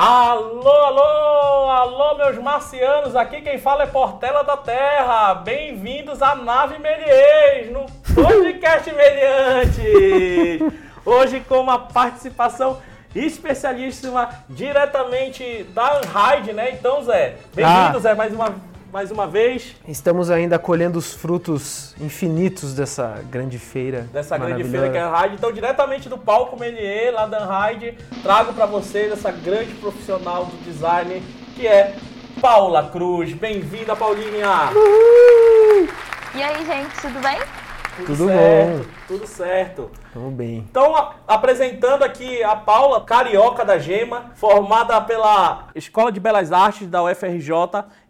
Alô, alô, alô, meus marcianos, aqui quem fala é Portela da Terra. Bem-vindos à Nave Melies, no podcast Meliante. Hoje com uma participação especialíssima diretamente da Unride, né? Então, Zé, bem-vindo, ah. Zé, mais uma mais uma vez. Estamos ainda colhendo os frutos infinitos dessa grande feira. Dessa grande feira que é a Unride. Então, diretamente do palco Melier, lá da Unride, trago para vocês essa grande profissional do design que é Paula Cruz. Bem-vinda, Paulinha! Uhul! E aí, gente, tudo bem? Tudo, tudo certo, bom. Tudo certo. Tamo bem. Então, a, apresentando aqui a Paula Carioca da Gema, formada pela Escola de Belas Artes da UFRJ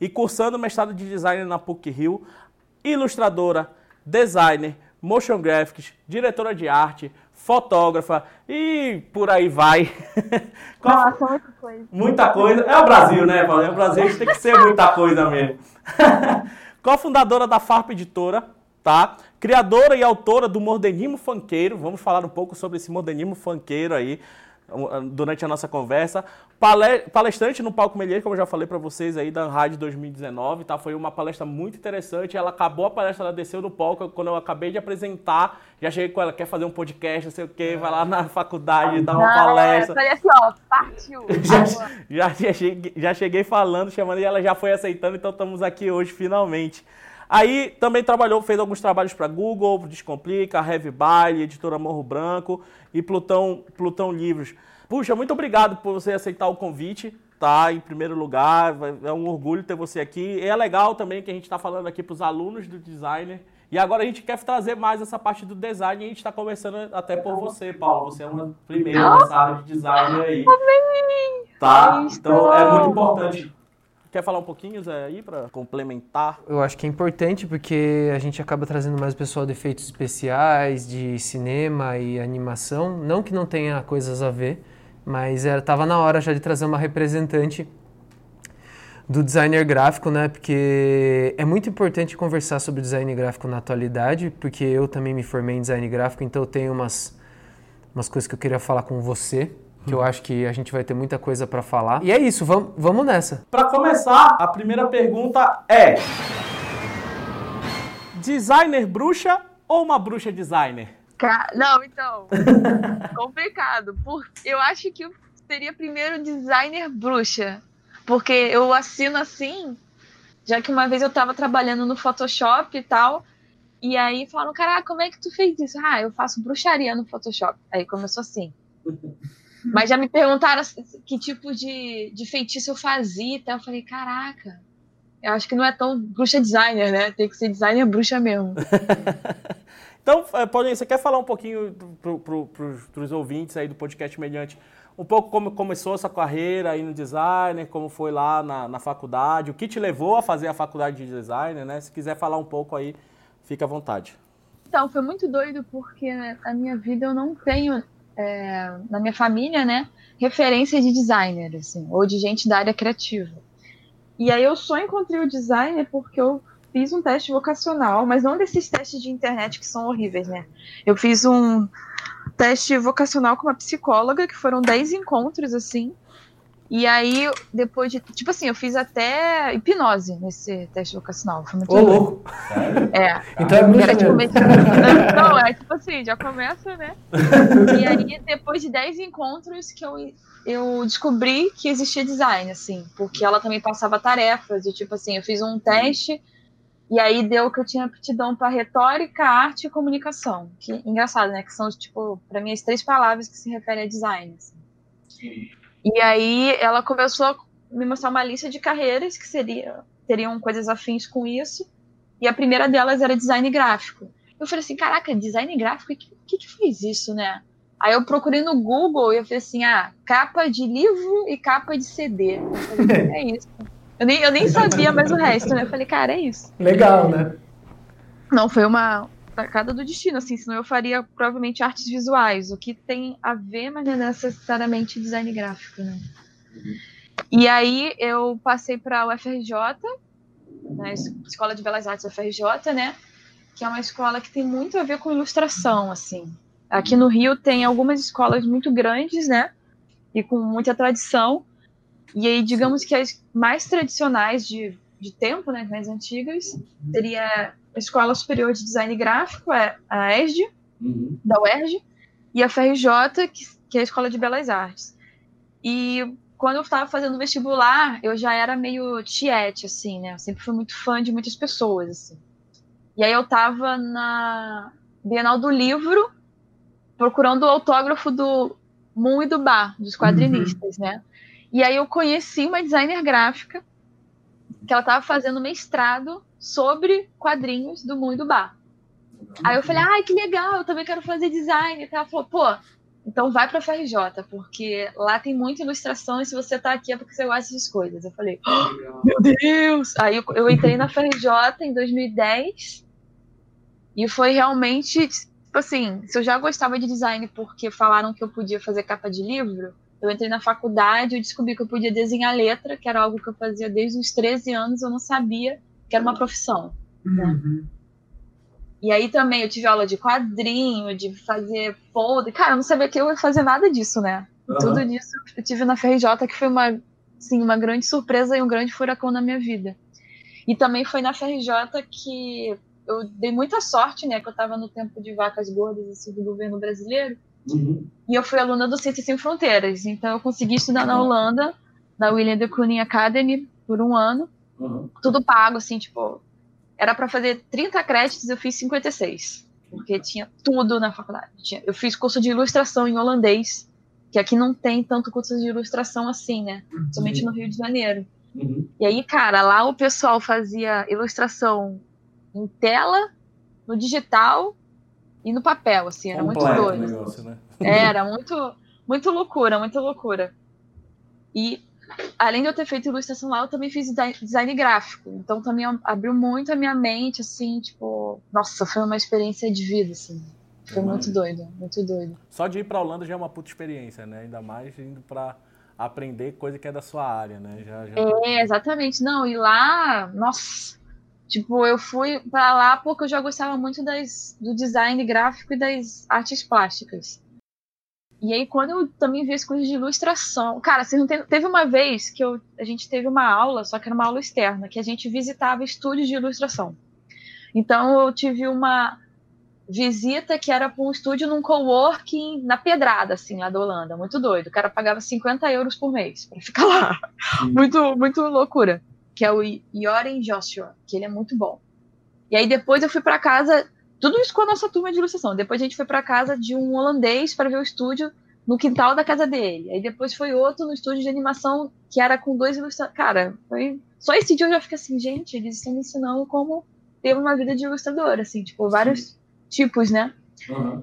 e cursando mestrado de design na PUC-Rio, ilustradora, designer, motion graphics, diretora de arte, fotógrafa e por aí vai. Nossa, muita coisa. Muita coisa. É o Brasil, né, Paulo? É o Brasil, a gente tem que ser muita coisa mesmo. Co-fundadora da Farp Editora, tá? Criadora e autora do modernismo funkeiro, vamos falar um pouco sobre esse modernismo funkeiro aí durante a nossa conversa. Palestrante no Palco Melheiro, como eu já falei para vocês aí, da Rádio 2019, tá? Foi uma palestra muito interessante. Ela acabou a palestra, ela desceu no palco. Quando eu acabei de apresentar, já cheguei com ela, quer fazer um podcast, não sei o quê, vai lá na faculdade, dar uma palestra. Falei assim, ó, partiu. já, já, já, cheguei, já cheguei falando, chamando, e ela já foi aceitando, então estamos aqui hoje, finalmente. Aí também trabalhou, fez alguns trabalhos para Google, Descomplica, Heavy Baile, Editora Morro Branco e Plutão, Plutão Livros. Puxa, muito obrigado por você aceitar o convite, tá? Em primeiro lugar, é um orgulho ter você aqui. E é legal também que a gente está falando aqui para os alunos do designer. E agora a gente quer trazer mais essa parte do design e a gente está conversando até por você, Paulo. Você é uma primeira nessa área de design aí. Tá? Então é muito importante Quer falar um pouquinho, Zé, aí, para complementar? Eu acho que é importante porque a gente acaba trazendo mais o pessoal de efeitos especiais, de cinema e animação. Não que não tenha coisas a ver, mas estava na hora já de trazer uma representante do designer gráfico, né? Porque é muito importante conversar sobre design gráfico na atualidade, porque eu também me formei em design gráfico, então eu tenho umas, umas coisas que eu queria falar com você que eu acho que a gente vai ter muita coisa para falar. E é isso, vamos, vamos nessa. Para começar, a primeira pergunta é: designer bruxa ou uma bruxa designer? Não, então, complicado. Porque eu acho que eu seria primeiro designer bruxa, porque eu assino assim, já que uma vez eu estava trabalhando no Photoshop e tal, e aí falaram, caraca, como é que tu fez isso? Ah, eu faço bruxaria no Photoshop. Aí começou assim. Mas já me perguntaram que tipo de, de feitiço eu fazia e tal. Eu falei, caraca, eu acho que não é tão bruxa designer, né? Tem que ser designer bruxa mesmo. então, é, Paulinho, você quer falar um pouquinho para pro, os ouvintes aí do podcast Mediante, um pouco como começou essa carreira aí no designer, como foi lá na, na faculdade, o que te levou a fazer a faculdade de designer, né? Se quiser falar um pouco aí, fica à vontade. Então, foi muito doido porque né, a minha vida eu não tenho é, na minha família, né, referência de designer, assim, ou de gente da área criativa. E aí eu só encontrei o designer porque eu fiz um teste vocacional, mas não desses testes de internet que são horríveis, né? Eu fiz um teste vocacional com uma psicóloga, que foram 10 encontros, assim, e aí, depois de. Tipo assim, eu fiz até hipnose nesse teste vocacional. Foi muito Ô, louco! É. Então é muito tipo, Não, é tipo assim, já começa, né? E aí, depois de 10 encontros, que eu, eu descobri que existia design, assim, porque ela também passava tarefas. E, tipo assim, eu fiz um teste. E aí deu que eu tinha aptidão para retórica, arte e comunicação. Que engraçado, né? Que são, tipo, para mim, as três palavras que se referem a design. Assim. E aí ela começou a me mostrar uma lista de carreiras que seria, teriam coisas afins com isso. E a primeira delas era design gráfico. Eu falei assim, caraca, design gráfico, o que, que, que fez isso, né? Aí eu procurei no Google e eu falei assim, ah, capa de livro e capa de CD. Eu falei, é isso. Eu nem, eu nem sabia mais o resto, né? Eu falei, cara, é isso. Legal, né? Não, foi uma, sacada do destino, assim, senão eu faria provavelmente artes visuais, o que tem a ver, mas não é necessariamente design gráfico, né? E aí eu passei para a UFRJ, né, Escola de Belas Artes UFRJ, né? Que é uma escola que tem muito a ver com ilustração, assim. Aqui no Rio tem algumas escolas muito grandes, né? E com muita tradição, E aí, digamos que as mais tradicionais de, de tempo, né, mais antigas, seria Escola Superior de Design Gráfico, é a ESD, uhum. da UERJ, e a FRJ, que, que é a Escola de Belas Artes. E quando eu estava fazendo vestibular, eu já era meio tiete, assim, né? Eu sempre fui muito fã de muitas pessoas, assim. E aí eu estava na Bienal do Livro, procurando o autógrafo do Moon e do Bar, dos quadrinistas, uhum. né? E aí eu conheci uma designer gráfica que ela estava fazendo mestrado sobre quadrinhos do Moon e do Bar. Aí eu falei, ai, que legal, eu também quero fazer design. Ela falou, pô, então vai para a FRJ, porque lá tem muita ilustração e se você está aqui é porque você gosta dessas coisas. Eu falei, oh, meu Deus! Aí eu, eu entrei na FRJ em 2010 e foi realmente, tipo assim, se eu já gostava de design porque falaram que eu podia fazer capa de livro, eu entrei na faculdade e descobri que eu podia desenhar letra, que era algo que eu fazia desde os 13 anos, eu não sabia que era uma profissão. Né? Uhum. E aí também eu tive aula de quadrinho, de fazer folder. Cara, eu não sabia que eu ia fazer nada disso, né? Uhum. Tudo disso eu tive na FRJ, que foi uma, assim, uma grande surpresa e um grande furacão na minha vida. E também foi na FRJ que eu dei muita sorte, né? Que eu estava no tempo de vacas gordas assim, do governo brasileiro. Uhum. E eu fui aluna do Ciências Sem Fronteiras. Então eu consegui estudar na Holanda, na William de Kooning Academy, por um ano. Uhum. Tudo pago, assim, tipo, era para fazer 30 créditos, eu fiz 56. Porque tinha tudo na faculdade. Eu fiz curso de ilustração em holandês, que aqui não tem tanto curso de ilustração assim, né? Somente no Rio de Janeiro. Uhum. E aí, cara, lá o pessoal fazia ilustração em tela, no digital e no papel, assim, era Completo muito doido. Negócio, né? Era muito, muito loucura, muita loucura. E além de eu ter feito ilustração lá, eu também fiz design gráfico. Então também abriu muito a minha mente, assim, tipo, nossa, foi uma experiência de vida, assim. Foi muito doido, muito doido. Só de ir pra Holanda já é uma puta experiência, né? Ainda mais indo pra aprender coisa que é da sua área, né? Já, já... É, exatamente. Não, e lá, nossa, tipo, eu fui para lá porque eu já gostava muito das, do design gráfico e das artes plásticas. E aí, quando eu também vi as coisas de ilustração. Cara, você não tem, teve uma vez que eu, a gente teve uma aula, só que era uma aula externa, que a gente visitava estúdios de ilustração. Então, eu tive uma visita que era para um estúdio num coworking na Pedrada, assim, lá da Holanda. Muito doido. O cara pagava 50 euros por mês para ficar lá. muito, muito loucura. Que é o Yoren Joshua, que ele é muito bom. E aí, depois eu fui para casa tudo isso com a nossa turma de ilustração. Depois a gente foi para casa de um holandês para ver o estúdio no quintal da casa dele. Aí depois foi outro no estúdio de animação que era com dois ilustradores. Cara, foi... só esse dia eu já fiquei assim, gente, eles estão me ensinando como ter uma vida de ilustrador, assim, tipo, vários Sim. tipos, né? Uhum.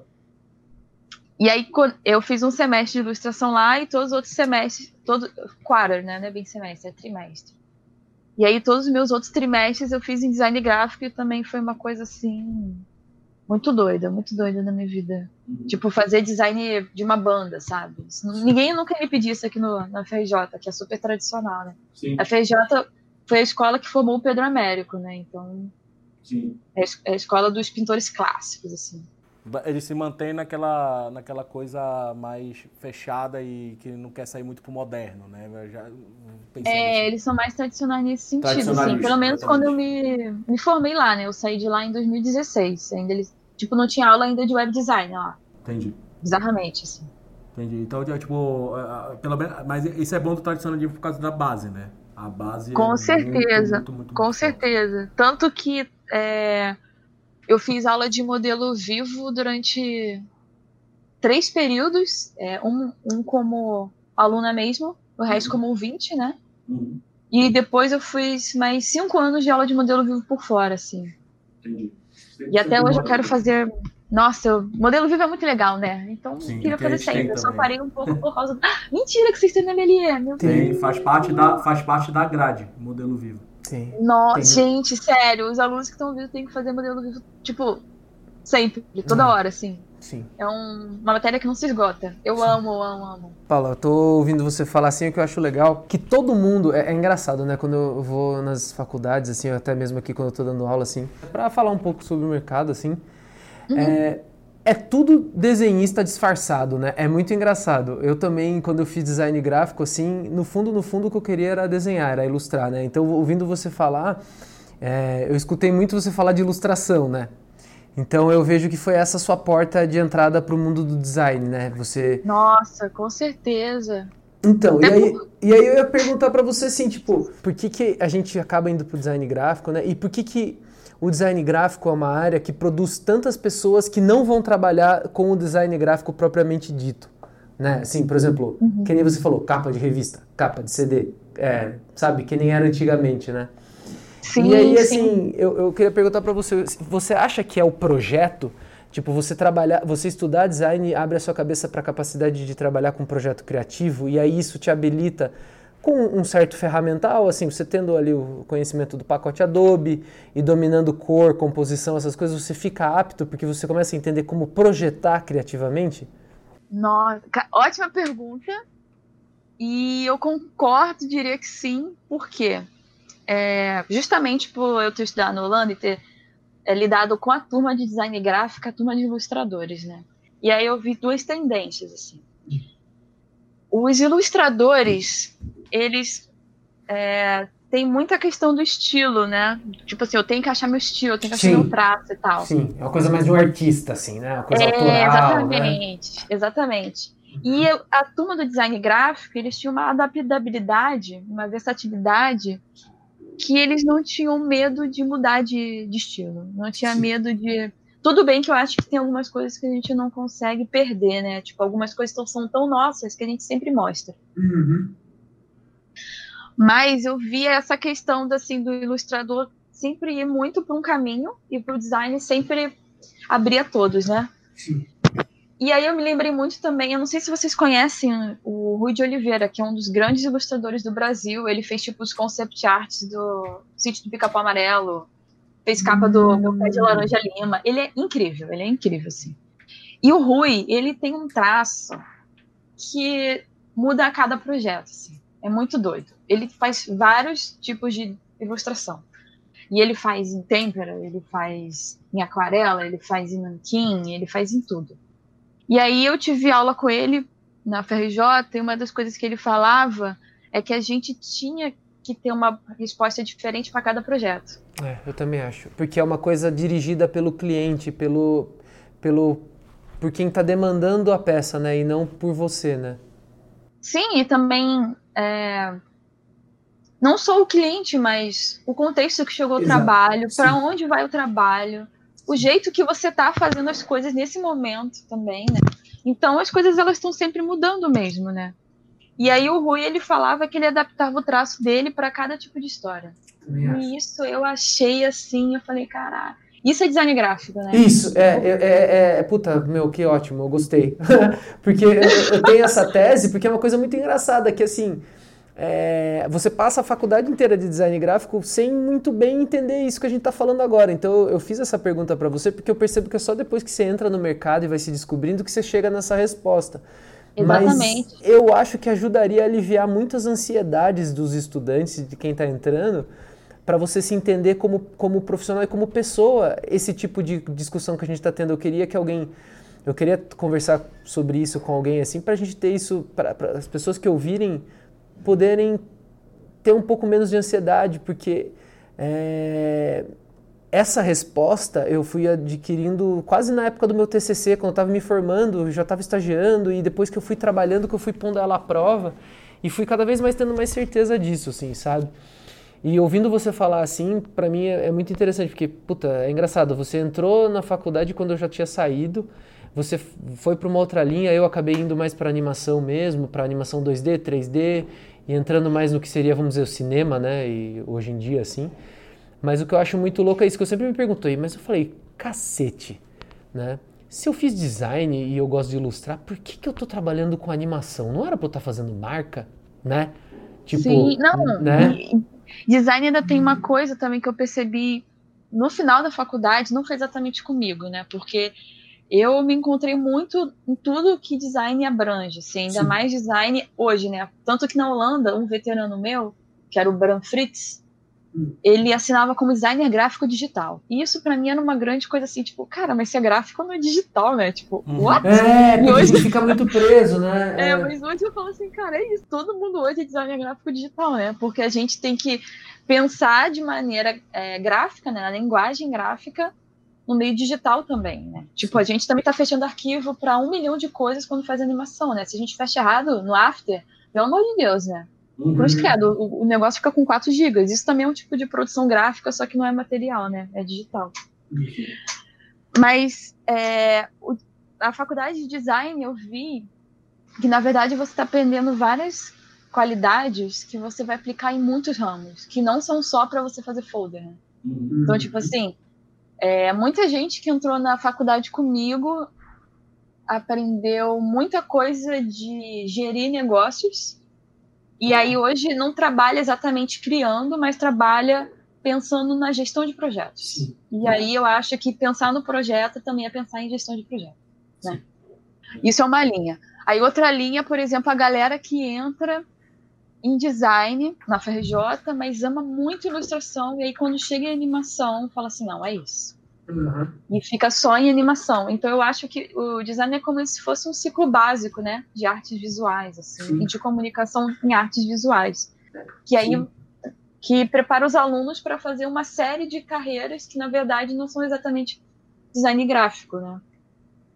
E aí eu fiz um semestre de ilustração lá e todos os outros semestres, todo quarter, né? Não é bem semestre, é trimestre. E aí todos os meus outros trimestres eu fiz em design gráfico e também foi uma coisa assim muito doida, muito doida na minha vida. Uhum. Tipo, fazer design de uma banda, sabe? Ninguém nunca me pediu isso aqui no, na FRJ, que é super tradicional, né? Sim. A FRJ foi a escola que formou o Pedro Américo, né? Então, Sim. É, é a escola dos pintores clássicos, assim. Ele se mantém naquela, naquela coisa mais fechada e que não quer sair muito pro moderno, né? Já, é, assim. eles são mais tradicionais nesse sentido, assim. Pelo menos quando eu me, me formei lá, né? Eu saí de lá em 2016. Ainda eles, tipo, não tinha aula ainda de web design lá. Entendi. Bizarramente, assim. Entendi. Então, tipo, pelo menos, mas isso é bom do tradicionalismo por causa da base, né? A base Com é certeza. Muito, muito, muito, com certeza. Tanto que é, eu fiz aula de modelo vivo durante três períodos, é, um, um como aluna mesmo, o resto uhum. como ouvinte, né? Uhum. E depois eu fiz mais cinco anos de aula de modelo vivo por fora, assim. Entendi. E até hoje eu quero fazer. Nossa, o modelo vivo é muito legal, né? Então Sim, queria fazer sempre. Eu só parei um pouco por causa. Ah, mentira que vocês têm na MLE, meu Tem, Deus. faz parte da, faz parte da grade, modelo vivo. Sim. Nossa, gente, sério, os alunos que estão vindo têm que fazer modelo vivo, tipo, sempre, toda uhum. hora, assim. Sim. É um, uma matéria que não se esgota. Eu Sim. amo, amo, amo. Paula, eu tô ouvindo você falar assim, o que eu acho legal, que todo mundo, é, é, engraçado, né, quando eu vou nas faculdades, assim, até mesmo aqui quando eu tô dando aula, assim, para falar um pouco sobre o mercado, assim, uhum. é, é tudo desenhista disfarçado, né? É muito engraçado. Eu também, quando eu fiz design gráfico, assim, no fundo, no fundo, o que eu queria era desenhar, era ilustrar, né? Então, ouvindo você falar, é, eu escutei muito você falar de ilustração, né? Então eu vejo que foi essa sua porta de entrada para o mundo do design, né? Você. Nossa, com certeza. Então, e, aí, e aí eu ia perguntar para você assim, tipo, por que, que a gente acaba indo para o design gráfico, né? E por que, que o design gráfico é uma área que produz tantas pessoas que não vão trabalhar com o design gráfico propriamente dito. Né? Assim, por exemplo, uhum. que nem você falou, capa de revista, capa de CD, é, sabe? Que nem era antigamente, né? Sim, e aí, assim, eu, eu queria perguntar para você, você acha que é o projeto, tipo, você trabalhar, você estudar design abre a sua cabeça para a capacidade de trabalhar com um projeto criativo? E aí isso te habilita com um certo ferramental, assim, você tendo ali o conhecimento do pacote Adobe e dominando cor, composição, essas coisas, você fica apto porque você começa a entender como projetar criativamente? Nossa, ótima pergunta. E eu concordo, diria que sim, porque é, justamente por eu ter estudado na Holanda e ter é, lidado com a turma de design gráfico, a turma de ilustradores, né? E aí eu vi duas tendências, assim. Os ilustradores, eles é, têm muita questão do estilo, né? Tipo assim, eu tenho que achar meu estilo, eu tenho que achar Sim. meu traço e tal. Sim, é uma coisa mais de um artista, assim, né? Uma coisa é, autoral, Exatamente, né? exatamente. E a turma do design gráfico, eles tinham uma adaptabilidade, uma versatilidade que eles não tinham medo de mudar de, de estilo. Não tinha Sim. medo de tudo bem que eu acho que tem algumas coisas que a gente não consegue perder, né? Tipo, algumas coisas tão, são tão nossas que a gente sempre mostra. Uhum. Mas eu via essa questão assim, do ilustrador sempre ir muito para um caminho e para o design sempre abrir a todos, né? Sim. E aí eu me lembrei muito também, eu não sei se vocês conhecem o Rui de Oliveira, que é um dos grandes ilustradores do Brasil. Ele fez tipo os concept arts do Sítio do Pica-Pau Amarelo, fez capa do Meu Pé de Laranja Lima. Ele é incrível, ele é incrível, assim. E o Rui, ele tem um traço que muda a cada projeto, assim. É muito doido. Ele faz vários tipos de ilustração. E ele faz em têmpera, ele faz em aquarela, ele faz em nanquim, ele faz em tudo. E aí eu tive aula com ele na FRJ e uma das coisas que ele falava é que a gente tinha que ter uma resposta diferente para cada projeto. É, eu também acho. Porque é uma coisa dirigida pelo cliente, pelo, pelo por quem está demandando a peça, né? E não por você, né? Sim, e também é, não só o cliente, mas o contexto que chegou o trabalho, para onde vai o trabalho, o jeito que você está fazendo as coisas nesse momento também, né? Então as coisas elas estão sempre mudando mesmo, né? E aí o Rui ele falava que ele adaptava o traço dele para cada tipo de história. E isso eu achei assim, eu falei, caralho. Isso é design gráfico, né? Isso, é, é, é, é puta, meu, que ótimo, eu gostei. porque eu, eu, tenho essa tese, porque é uma coisa muito engraçada, que assim, é, você passa a faculdade inteira de design gráfico sem muito bem entender isso que a gente está falando agora. Então eu fiz essa pergunta para você porque eu percebo que é só depois que você entra no mercado e vai se descobrindo que você chega nessa resposta. Exatamente. Mas eu acho que ajudaria a aliviar muitas ansiedades dos estudantes, de quem está entrando, para você se entender como, como profissional e como pessoa. Esse tipo de discussão que a gente está tendo, eu queria que alguém. Eu queria conversar sobre isso com alguém assim, para a gente ter isso, para as pessoas que ouvirem poderem ter um pouco menos de ansiedade, porque é, essa resposta eu fui adquirindo quase na época do meu TCC, quando eu estava me formando, já estava estagiando e depois que eu fui trabalhando, que eu fui pondo ela à prova e fui cada vez mais tendo mais certeza disso, assim, sabe? E ouvindo você falar assim, para mim é, é, muito interessante, porque, puta, é engraçado, você entrou na faculdade quando eu já tinha saído, você foi para uma outra linha, eu acabei indo mais para animação mesmo, para animação 2D, 3D, e entrando mais no que seria, vamos dizer, o cinema, né, e hoje em dia, assim. Mas o que eu acho muito louco é isso que eu sempre me perguntei, mas eu falei, cacete, né? Se eu fiz design e eu gosto de ilustrar, por que, que eu estou trabalhando com animação? Não era para eu estar tá fazendo marca, né? Tipo, Sim, não. Né? Design ainda tem uma coisa também que eu percebi no final da faculdade, não foi exatamente comigo, né? Porque eu me encontrei muito em tudo que design abrange, assim, ainda Sim. mais design hoje, né? Tanto que na Holanda, um veterano meu, que era o Bram Fritz, ele assinava como designer gráfico digital. E isso para mim era uma grande coisa assim, tipo, cara, mas se é gráfico não é digital, né? Tipo, uhum. what? É, porque hoje... fica muito preso, né? É, é, mas hoje eu falo assim, cara, é isso, todo mundo hoje é designer gráfico digital, né? Porque a gente tem que pensar de maneira é, gráfica, né, na linguagem gráfica, no meio digital também, né? Tipo, a gente também está fechando arquivo para um milhão de coisas quando faz animação, né? Se a gente fecha errado no After, pelo amor de Deus, né? Uhum. Cruz credo, o, o, negócio fica com 4 GB. Isso também é um tipo de produção gráfica, só que não é material, né? É digital. Uhum. Mas é, o, a faculdade de design eu vi que, na verdade, você está aprendendo várias qualidades que você vai aplicar em muitos ramos, que não são só para você fazer folder. Né? Uhum. Então, tipo assim, é, muita gente que entrou na faculdade comigo aprendeu muita coisa de gerir negócios e aí hoje não trabalha exatamente criando, mas trabalha pensando na gestão de projetos. Sim. E aí eu acho que pensar no projeto também é pensar em gestão de projeto. Né? Isso é uma linha. Aí outra linha, por exemplo, a galera que entra em design na FRJ, mas ama muito ilustração, e aí quando chega em animação, fala assim, não, é isso. Uhum. E fica só em animação. Então eu acho que o design é como se fosse um ciclo básico, né, de artes visuais, assim, e de comunicação em artes visuais, que aí Sim. que prepara os alunos para fazer uma série de carreiras que na verdade não são exatamente design gráfico, né?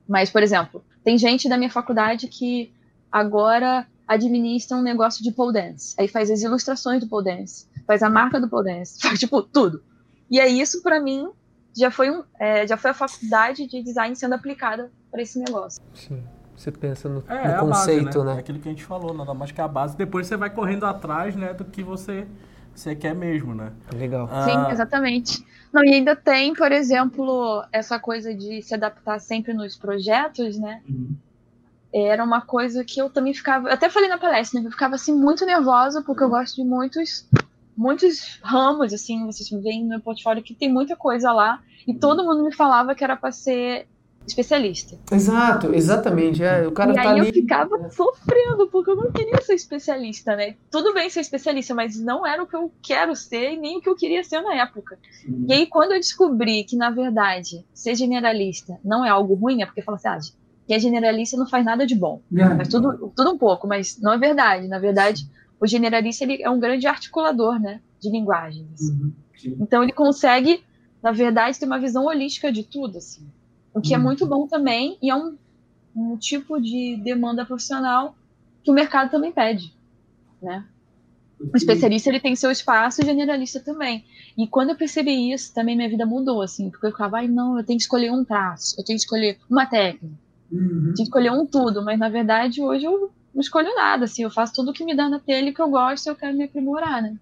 Mas, por exemplo, tem gente da minha faculdade que agora administra um negócio de pole dance, aí faz as ilustrações do pole dance, faz a marca do pole dance, faz tipo tudo. E aí isso para mim já foi, um, é, já foi a faculdade de design sendo aplicada para esse negócio. Sim. Você pensa no, é, no é conceito, base, né? né? É aquilo que a gente falou, nada mais que a base. Depois você vai correndo atrás, né, do que você, você quer mesmo, né? Legal. Ah, Sim, exatamente. Não, e ainda tem, por exemplo, essa coisa de se adaptar sempre nos projetos, né? Uhum. Era uma coisa que eu também ficava. Eu até falei na palestra, né? Eu ficava assim muito nervosa, porque eu gosto de muitos muitos ramos, assim, vocês veem no meu portfólio que tem muita coisa lá, e todo mundo me falava que era para ser especialista. Exato, exatamente. É, o cara e tá aí ali... eu ficava sofrendo, porque eu não queria ser especialista, né? Tudo bem ser especialista, mas não era o que eu quero ser e nem o que eu queria ser na época. Sim. E aí, quando eu descobri que, na verdade, ser generalista não é algo ruim, é porque fala assim, ah, que é generalista não faz nada de bom. É. Faz tudo, tudo um pouco, mas não é verdade. Na verdade, o generalista ele é um grande articulador, né, de linguagens. Uhum, então ele consegue, na verdade, ter uma visão holística de tudo, assim. O que é uhum. é muito bom também e é um, um tipo de demanda profissional que o mercado também pede, né? O especialista ele tem seu espaço, o generalista também. E quando eu percebi isso, também minha vida mudou, assim, porque eu ficava, ai, não, eu tenho que escolher um traço, eu tenho que escolher uma técnica, uhum. que escolher um tudo, mas na verdade hoje eu não escolho nada, assim, eu faço tudo que me dá na telha que eu gosto e eu quero me aprimorar, né?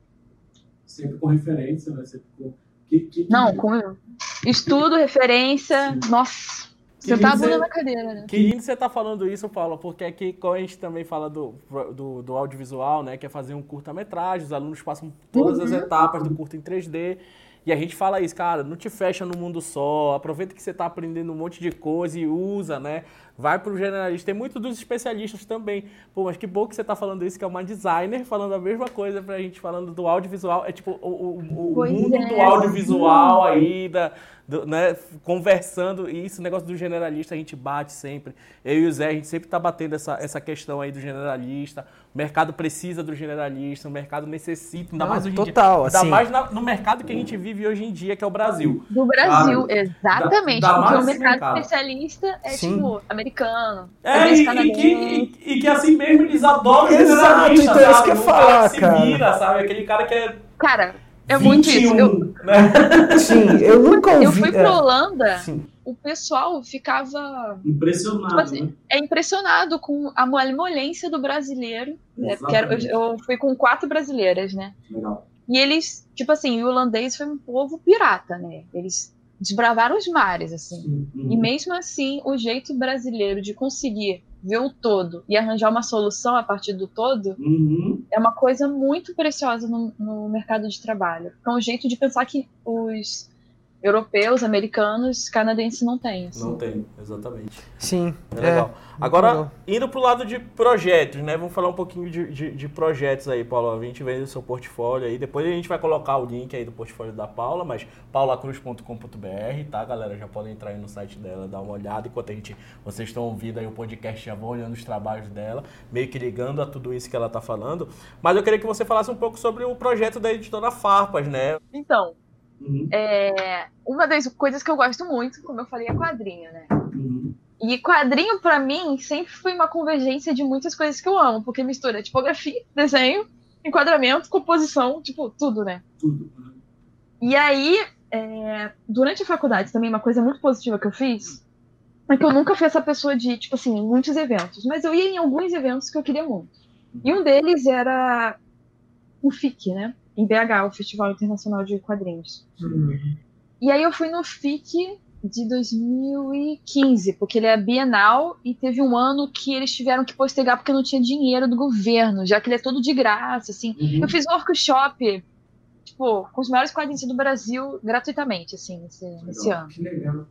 Sempre com referência, né? Sempre com... Que, que, que... Não, com estudo, referência, Sim. nossa, sentar a bunda na cadeira, né? Que lindo você tá falando isso, Paulo, porque aqui quando a gente também fala do, do, do audiovisual, né, que é fazer um curta-metragem, os alunos passam todas uhum. as etapas do curta em 3D, e a gente fala isso, cara, não te fecha no mundo só, aproveita que você está aprendendo um monte de coisa e usa, né? Vai para o generalista. Tem muitos dos especialistas também. Pô, mas que bom que você está falando isso, que é uma designer falando a mesma coisa para a gente, falando do audiovisual. É tipo o, o, o mundo é. do audiovisual aí, da, do, né, conversando, e esse negócio do generalista a gente bate sempre. Eu e o Zé, a gente sempre está batendo essa, essa questão aí do generalista. O mercado precisa do generalista, o mercado necessita, ainda mais hoje total, dia. Ainda assim. mais na, no mercado que a gente vive hoje em dia, que é o Brasil. Do Brasil, exatamente. Da, da porque o mercado, mercado, especialista é Sim. tipo americano. É, e, e, que, e, e, que assim mesmo eles adoram generalista. Então é isso que eu falar, cara. Se vira, sabe? Aquele cara que é. Cara, é 21, muito isso. Eu, né? Sim, eu nunca ouvi. Eu fui pra é. Holanda, Sim. o pessoal ficava. Impressionado. Tipo assim, né? É impressionado com a malemolência do brasileiro. Né? eu, eu, fui com quatro brasileiras, né? Legal. E eles, tipo assim, o holandês foi um povo pirata, né? Eles desbravaram os mares, assim. Uhum. E mesmo assim, o jeito brasileiro de conseguir ver o todo e arranjar uma solução a partir do todo uhum. é uma coisa muito preciosa no, no, mercado de trabalho. É um jeito de pensar que os europeus, americanos, canadenses não têm. Assim. Não tem, exatamente. Sim. É legal. muito Agora, legal. indo pro lado de projetos, né? Vamos falar um pouquinho de, de, de projetos aí, Paulo. A gente vê o seu portfólio aí. Depois a gente vai colocar o link aí do portfólio da Paula, mas paulacruz.com.br, tá, galera? Já podem entrar aí no site dela, dar uma olhada. Enquanto a gente, vocês estão ouvindo aí o podcast, já vão olhando os trabalhos dela, meio que ligando a tudo isso que ela tá falando. Mas eu queria que você falasse um pouco sobre o projeto da editora Farpas, né? Então, Uhum, é, uma das coisas que eu gosto muito, como eu falei, é quadrinho, né? uhum. E quadrinho, pra mim, sempre foi uma convergência de muitas coisas que eu amo, porque mistura tipografia, desenho, enquadramento, composição, tipo, tudo, né? Tudo. né? E aí, é, durante a faculdade, também uma coisa muito positiva que eu fiz é que eu nunca fui essa pessoa de, tipo assim, muitos eventos, mas eu ia em alguns eventos que eu queria muito. E um deles era o FIC, né? Em BH, o Festival Internacional de Quadrinhos. E aí eu fui no FIC de 2015, porque ele é bienal e teve um ano que eles tiveram que postergar porque não tinha dinheiro do governo, já que ele é todo de graça, assim. Uhum. Eu fiz um workshop, tipo, com os maiores quadrinhos do Brasil, gratuitamente, assim, nesse, nesse Legal, ano. Que legal.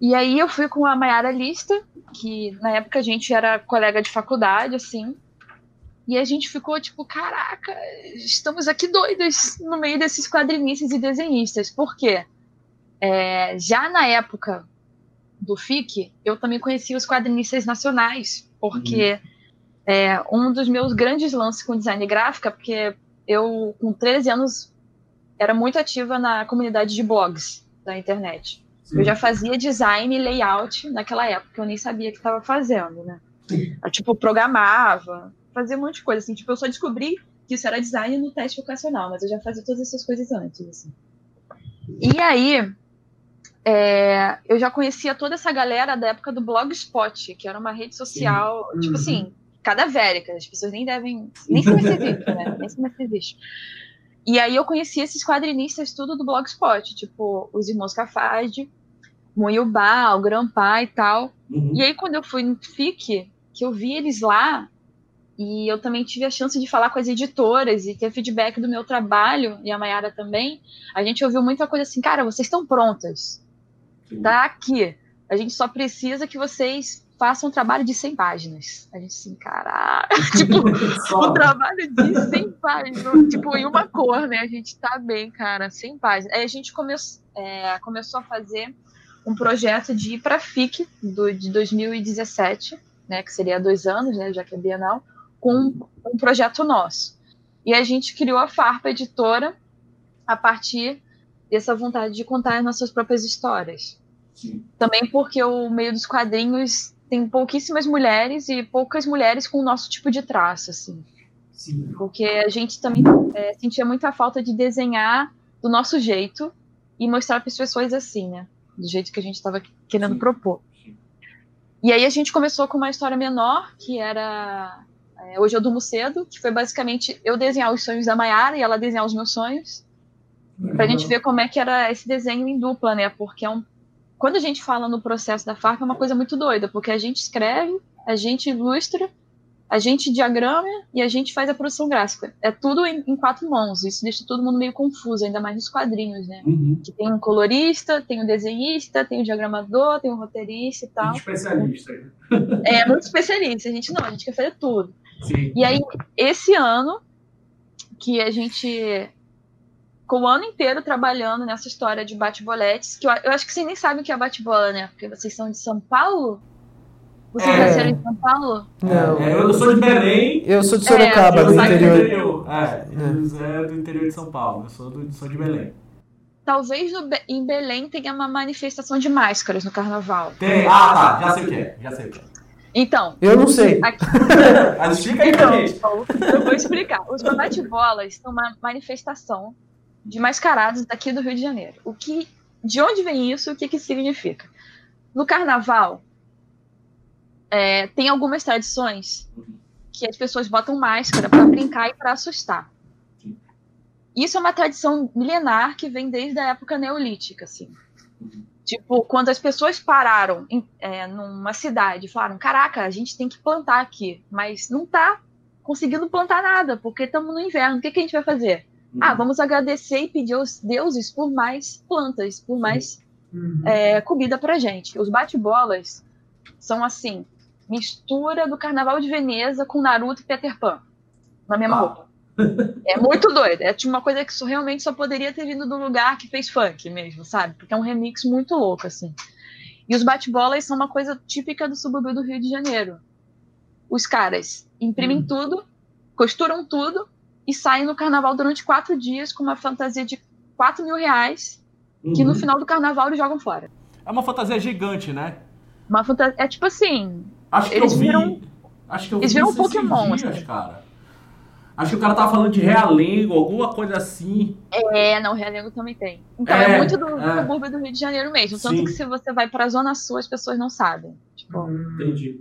E aí eu fui com a Mayara Lista, que na época a gente era colega de faculdade, assim. E a gente ficou tipo, caraca, estamos aqui doidas no meio desses quadrinistas e desenhistas. Por quê? É, já na época do FIC, eu também conhecia os quadrinistas nacionais, porque é, um dos meus grandes lances com design gráfico é porque eu, com 13 anos, era muito ativa na comunidade de blogs da internet. Sim. Eu já fazia design e layout naquela época, eu nem sabia que estava fazendo, né? Eu, tipo, programava, fazia um monte de coisa, assim. Tipo, eu só descobri que isso era design no teste vocacional, mas eu já fazia todas essas coisas antes, assim. E aí, é, eu já conhecia toda essa galera da época do Blogspot, que era uma rede social, Sim. tipo Uhum. assim, cadavérica. As pessoas nem devem. Nem se existe, né? Nem se existe. E aí eu conheci esses quadrinistas tudo do Blogspot, tipo, os irmãos Cafage, Moyubá, o Grampá e tal. Uhum. E aí, quando eu fui no FIC, que eu vi eles lá, e eu também tive a chance de falar com as editoras e ter feedback do meu trabalho, e a Mayara também, a gente ouviu muita coisa assim, cara, vocês estão prontas, Sim. tá aqui. A gente só precisa que vocês façam um trabalho de 100 páginas. A gente assim, caralho, tipo, um trabalho de 100 páginas, tipo, em uma cor, né? A gente tá bem, cara, 100 páginas. Aí a gente come é, começou a fazer um projeto de ir pra FIC do, de 2017, né? Que seria dois anos, né? Já que é Bienal, com um projeto nosso. E a gente criou a Farpa Editora a partir dessa vontade de contar as nossas próprias histórias. Sim. Também porque o meio dos quadrinhos tem pouquíssimas mulheres e poucas mulheres com o nosso tipo de traço, assim. Sim. Porque a gente também é, sentia muita falta de desenhar do nosso jeito e mostrar para as pessoas assim, né? Do jeito que a gente estava querendo Sim. propor. E aí a gente começou com uma história menor, que era é, Hoje Eu Durmo Cedo, que foi basicamente eu desenhar os sonhos da Mayara e ela desenhar os meus sonhos, pra gente ver como é que era esse desenho em dupla, né? Porque é um... quando a gente fala no processo da FARP é uma coisa muito doida, porque a gente escreve, a gente ilustra, a gente diagrama e a gente faz a produção gráfica. É tudo em, em quatro mãos. Isso deixa todo mundo meio confuso, ainda mais nos quadrinhos, né? Uhum. Que tem um colorista, tem um desenhista, tem um diagramador, tem um roteirista e tal. Muito especialista. É muito especialista. A gente não, a gente quer fazer tudo. Sim. E aí, esse ano, que a gente ficou o ano inteiro trabalhando nessa história de bate-boletes, que eu, eu acho que vocês nem sabem o que é bate-bola, né? Porque vocês são de São Paulo? Vocês É. nasceram em São Paulo? Não. É, eu sou de Belém. Eu sou de É, Sorocaba, eu do saí do interior. É, o Zé é do interior de São Paulo. Eu sou, do, sou de Belém. Talvez no em Belém tenha uma manifestação de máscaras no carnaval. Tem. Ah, tá. Já sei o que é. Já sei o que é. Então, Eu não sei. aqui, Mas explica aí pra então, gente. eu vou explicar. Os bate-bolas são uma manifestação de mascarados daqui do Rio de Janeiro. O que, de onde vem isso? O que, que significa? No carnaval, é, tem algumas tradições que as pessoas botam máscara para brincar e para assustar. Isso é uma tradição milenar que vem desde a época neolítica, assim. Tipo, quando as pessoas pararam em, é, numa cidade e falaram: Caraca, a gente tem que plantar aqui, mas não tá conseguindo plantar nada, porque estamos no inverno, o que, que a gente vai fazer? Ah, vamos agradecer e pedir aos deuses por mais plantas, por mais Uhum. é, comida pra gente. Os bate-bolas são assim, mistura do Carnaval de Veneza com Naruto e Peter Pan na mesma Ah. roupa. É muito doido. É tipo uma coisa que só- realmente só poderia ter vindo do lugar que fez funk mesmo, sabe? Porque é um remix muito louco, assim. E os bate-bolas são uma coisa típica do subúrbio do Rio de Janeiro. Os caras imprimem Hum. tudo, costuram tudo e saem no carnaval durante quatro dias com uma fantasia de 4 mil reais que no Uhum. final do carnaval eles jogam fora. É uma fantasia gigante, né? Uma fantasia. É tipo assim. Acho que Eles eu vi. viram- acho que eu eles vi viram um Pokémon, esses dias, assim. cara. Acho que o cara tava falando de realengo, alguma coisa assim. É, não, Realengo também tem. Então, é, É, muito do é. subúrbio do Rio de Janeiro mesmo. Tanto Sim. que se você vai pra Zona Sul, as pessoas não sabem. Tipo, Uhum. Entendi.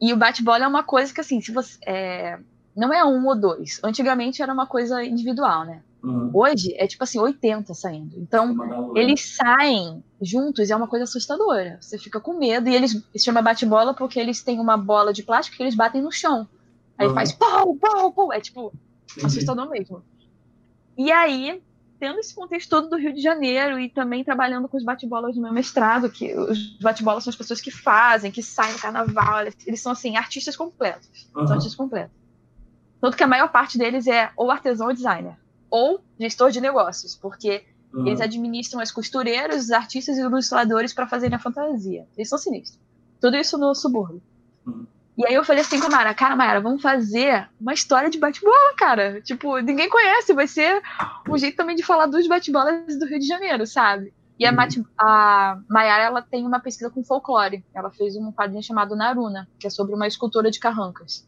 E o bate-bola é uma coisa que, assim, se você. é, não é um ou dois. Antigamente era uma coisa individual, né? Uhum. Hoje é tipo assim, 80 saindo. Então, galera. eles saem juntos e é uma coisa assustadora. Você fica com medo. E eles se chama bate-bola porque eles têm uma bola de plástico que eles batem no chão. Aí Uhum. faz pau, pau, pau. É tipo Entendi. assustador mesmo. E aí, tendo esse contexto todo do Rio de Janeiro e também trabalhando com os bate-bolas no meu mestrado, que os bate-bolas são as pessoas que fazem, que saem no carnaval, eles são assim, artistas completos. Uhum. São artistas completos. Tanto que a maior parte deles é ou artesão ou designer, ou gestor de negócios, porque Uhum. eles administram as costureiras, os artistas e os ilustradores para fazerem a fantasia. Eles são sinistros. Tudo isso no subúrbio. Uhum. E aí eu falei assim com a Mara, cara, Mara, vamos fazer uma história de bate-bola, cara. Tipo, ninguém conhece, vai ser um jeito também de falar dos bate-bolas do Rio de Janeiro, sabe? E a, Uhum. Mate- a Mayara, ela tem uma pesquisa com folclore. Ela fez um quadrinho chamado Naruna, que é sobre uma escultora de carrancas.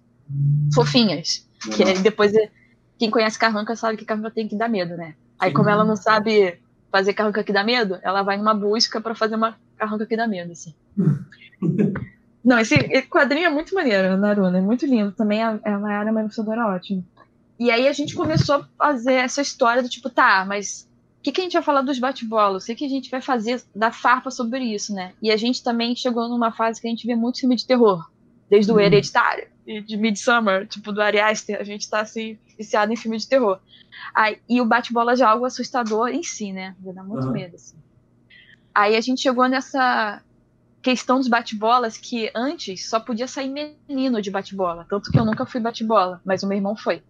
Fofinhas. Que aí depois, é- quem conhece carranca sabe que carranca tem que dar medo, né? Aí como ela não sabe fazer carranca que dá medo, ela vai numa busca pra fazer uma carranca que dá medo, assim. Não, esse esse quadrinho é muito maneiro, Naruna, é muito lindo. Também a, a Mayara é uma ilustradora ótima. E aí a gente começou a fazer essa história do tipo, tá, mas o que, que a gente vai falar dos bate-bolas? O que, que a gente vai fazer da farpa sobre isso, né? E a gente também chegou numa fase que a gente vê muito filme de terror. Desde o Uhum. Hereditário e de Midsummer, tipo, do Ari Aster, a gente tá, assim, viciado em filme de terror. Aí, e o bate-bola já é algo assustador em si, né? Já dá muito Uhum. medo, assim. Aí a gente chegou nessa questão dos bate-bolas que antes só podia sair menino de bate-bola. Tanto que eu nunca fui bate-bola, mas o meu irmão foi.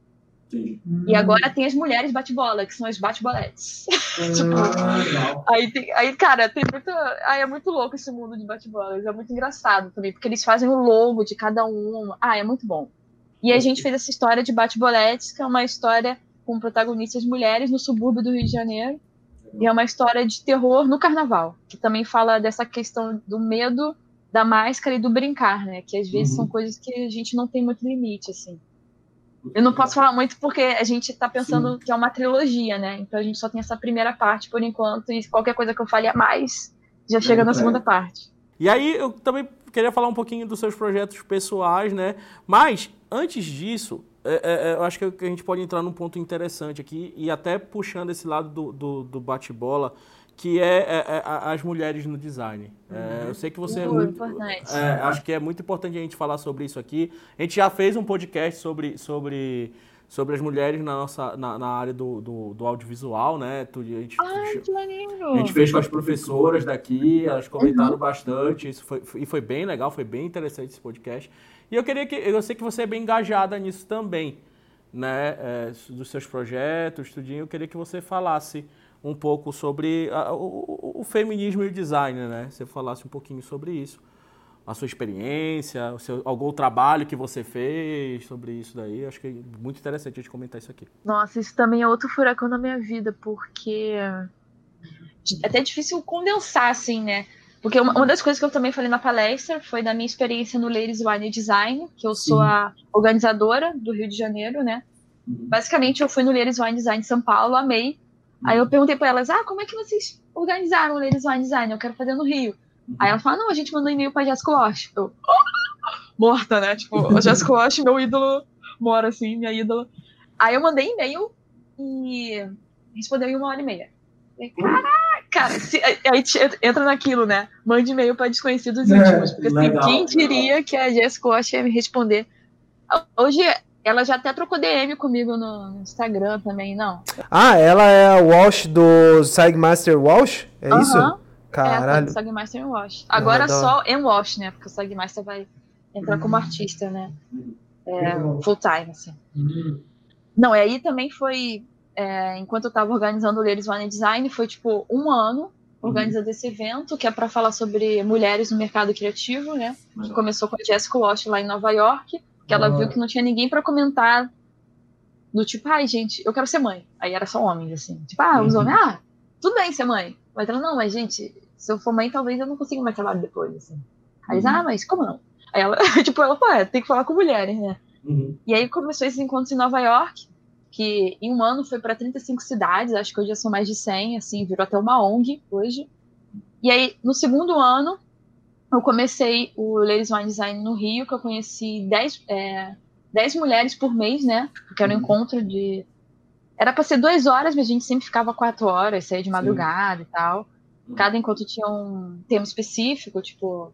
E agora tem as mulheres bate-bola, que são as bate-boletes. tipo, Ah, legal. Aí, tem- aí, cara, tem muita. Aí é muito louco esse mundo de bate-bolas. É muito engraçado também, porque eles fazem o logo de cada um. Ah, é muito bom. E a gente fez essa história de bate-boletes, que é uma história com protagonistas mulheres no subúrbio do Rio de Janeiro. E é uma história de terror no carnaval, que também fala dessa questão do medo, da máscara e do brincar, né? Que às vezes Uhum. são coisas que a gente não tem muito limite, assim. Eu não posso falar muito porque a gente tá pensando que é uma trilogia, né? Então a gente só tem essa primeira parte por enquanto, e qualquer coisa que eu fale a mais já chega na entrega. segunda parte. E aí eu também queria falar um pouquinho dos seus projetos pessoais, né? Mas antes disso, é, é, é, eu acho que a gente pode entrar num ponto interessante aqui e até puxando esse lado do, do, do bate-bola, que é, é, é, as mulheres no design. É, eu sei que você é Muito muito. importante. acho que é muito importante a gente falar sobre isso aqui. A gente já fez um podcast sobre, sobre, sobre as mulheres na nossa na, na área do, do, do audiovisual, né? A gente, Ai, que maneiro! a gente fez com as professoras daqui, elas comentaram bastante, isso foi, e foi bem legal, foi bem interessante esse podcast. E eu queria que, eu sei que você é bem engajada nisso também, né, é, dos seus projetos, tudinho, eu queria que você falasse um pouco sobre a- o, o- feminismo e o design, né, você falasse um pouquinho sobre isso, a sua experiência, o seu, algum trabalho que você fez sobre isso daí, acho que é muito interessante a gente comentar isso aqui. Nossa, isso também é outro furacão na minha vida, porque é até difícil condensar, assim, né? Porque uma, das coisas que eu também falei na palestra foi da minha experiência no Ladies Wine Design, que eu sou Sim. a organizadora do Rio de Janeiro, né? Uhum. Basicamente, eu fui no Ladies Wine Design de São Paulo, amei. Aí eu perguntei pra elas, ah, como é que vocês organizaram o Ladies Wine Design? Eu quero fazer no Rio. Aí ela falou, não, a gente mandou um e-mail pra Jessica Walsh. Eu, morta, né? Tipo, a Jessica Walsh, meu ídolo, mora assim, minha ídola. Aí eu mandei e-mail e respondeu em uma hora e meia. Falei, Caraca, cara, se- aí entra naquilo, né? Mande e-mail pra desconhecidos É, íntimos. Porque assim, legal, quem legal. diria que a Jessica Walsh ia me responder? Hoje Ela já até trocou DM comigo no Instagram também, não. Ah, ela é a Walsh do Sagmaster Walsh? É Aham. isso? É, tá Caralho. do Sagmaster e Wash. Agora hora. só em Wash, né? Porque o Sagmaster vai entrar como artista, né? É, Legal. full time, assim. Uhum. Não, e aí também foi, é, enquanto eu tava organizando o Ladies One Design, foi tipo um ano organizando esse evento, que é para falar sobre mulheres no mercado criativo, né? Que começou com a Jessica Walsh lá em Nova York, que ela Da viu que não tinha ninguém para comentar do tipo, ai, gente, eu quero ser mãe. Aí era só homens, assim. Tipo, ah, os Uhum. homens, ah, tudo bem ser mãe. Mas ela, não, mas gente, se eu for mãe, talvez eu não consiga mais trabalho depois, assim. Aí Uhum. ah, mas como não? Aí ela, tipo, ela, pô, é, tem que falar com mulheres, né? Uhum. E aí começou esses encontros em Nova York, que em um ano foi para 35 cidades, acho que hoje já são mais de 100, assim, virou até uma ONG hoje. E aí, no segundo ano, eu comecei o Ladies Wine Design no Rio, que eu conheci 10, é, 10 mulheres por mês, né? Porque era um Uhum. encontro de. Era para ser duas horas, mas a gente sempre ficava quatro horas, saía de madrugada e tal. Uhum. Cada encontro tinha um tema específico, tipo.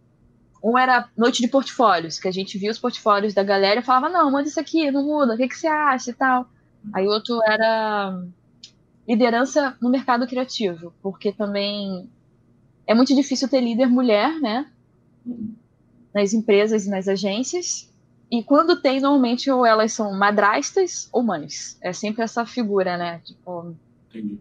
Um era noite de portfólios, que a gente via os portfólios da galera e falava, não, manda isso aqui, não muda, o que, que você acha e tal. Aí outro era liderança no mercado criativo, porque também é muito difícil ter líder mulher, né? Nas empresas e nas agências. E quando tem, normalmente ou elas são madrastas ou mães. É sempre essa figura, né? Tipo, Entendi.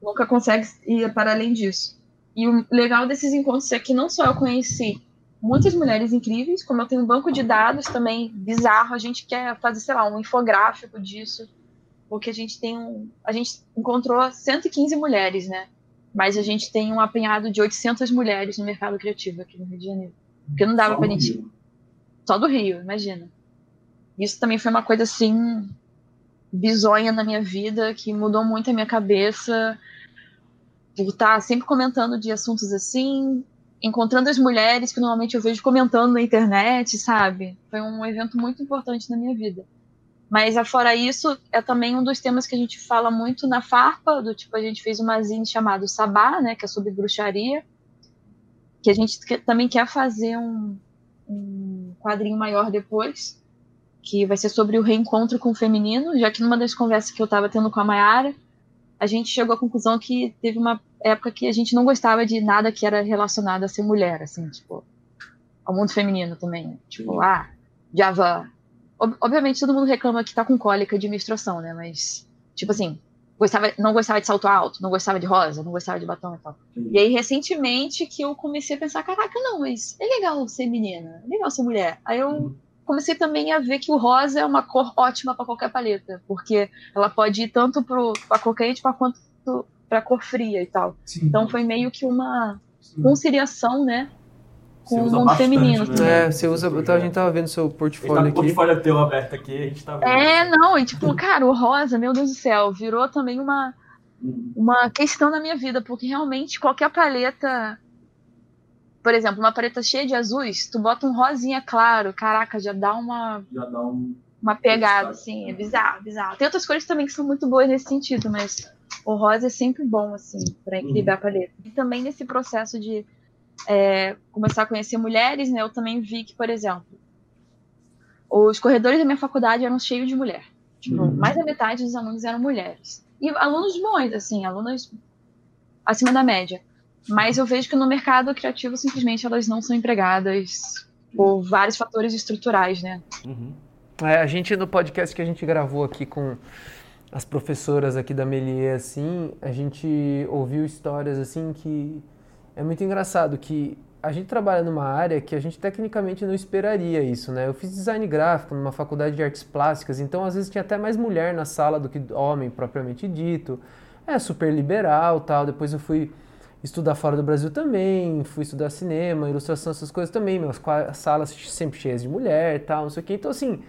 nunca consegue ir para além disso. E o legal desses encontros é que não só eu conheci muitas mulheres incríveis, como eu tenho um banco de dados também bizarro, a gente quer fazer, sei lá, um infográfico disso, porque a gente tem um, a gente encontrou 115 mulheres, né? Mas a gente tem um apanhado de 800 mulheres no mercado criativo aqui no Rio de Janeiro. Porque não dava no gente Rio. só do Rio, imagina. Isso também foi uma coisa assim bizonha na minha vida, que mudou muito a minha cabeça. Por estar sempre comentando de assuntos assim, encontrando as mulheres que normalmente eu vejo comentando na internet, sabe? Foi um evento muito importante na minha vida. Mas afora isso, é também um dos temas que a gente fala muito na farpa, do tipo, a gente fez uma zine chamado Sabá, né, que é sobre bruxaria, que a gente que- também quer fazer um, um quadrinho maior depois, que vai ser sobre o reencontro com o feminino, já que numa das conversas que eu estava tendo com a Mayara, a gente chegou à conclusão que teve uma época que a gente não gostava de nada que era relacionado a ser mulher, assim, tipo, ao mundo feminino também. Tipo, Sim. ah, Java. Ob- obviamente todo mundo reclama que tá com cólica de menstruação, né? Mas, tipo assim, gostava, não gostava de salto alto, não gostava de rosa, não gostava de batom e tal. E aí, recentemente, que eu comecei a pensar, caraca, não, mas é legal ser menina, é legal ser mulher. Aí eu Uhum. comecei também a ver que o rosa é uma cor ótima para qualquer paleta, porque ela pode ir tanto pro, pra cor quente pra quanto pra cor fria e tal. Sim. Então foi meio que uma conciliação, né? Com o mundo feminino. né? É, você usa. Então a gente tava vendo seu gente tá portfólio com o aqui. portfólio teu aberto aqui, a gente tá vendo. É, não, e tipo, cara, o rosa, meu Deus do céu, virou também uma, Uhum. uma questão na minha vida, porque realmente qualquer paleta, por exemplo, uma paleta cheia de azuis, tu bota um rosinha claro, caraca, já dá uma, Já dá um. uma pegada, assim, é bizarro, bizarro. Tem outras cores também que são muito boas nesse sentido, mas o rosa é sempre bom, assim, pra equilibrar a paleta. E também nesse processo de é, começar a conhecer mulheres, né, eu também vi que, por exemplo, os corredores da minha faculdade eram cheios de mulher. Tipo, Uhum. mais da metade dos alunos eram mulheres. E alunos bons, assim, alunos acima da média. Mas eu vejo que no mercado criativo, simplesmente, elas não são empregadas por vários fatores estruturais, né? Uhum. É, a gente, no podcast que a gente gravou aqui com as professoras aqui da Melier, assim, a gente ouviu histórias, assim, que é muito engraçado, que a gente trabalha numa área que a gente tecnicamente não esperaria isso, né? Eu fiz design gráfico numa faculdade de artes plásticas, então às vezes tinha até mais mulher na sala do que homem propriamente dito. É super liberal tal. Depois eu fui estudar fora do Brasil também, fui estudar cinema, ilustração, essas coisas também. Qua- salas sempre cheias de mulher tal, não sei o quê. Então, assim,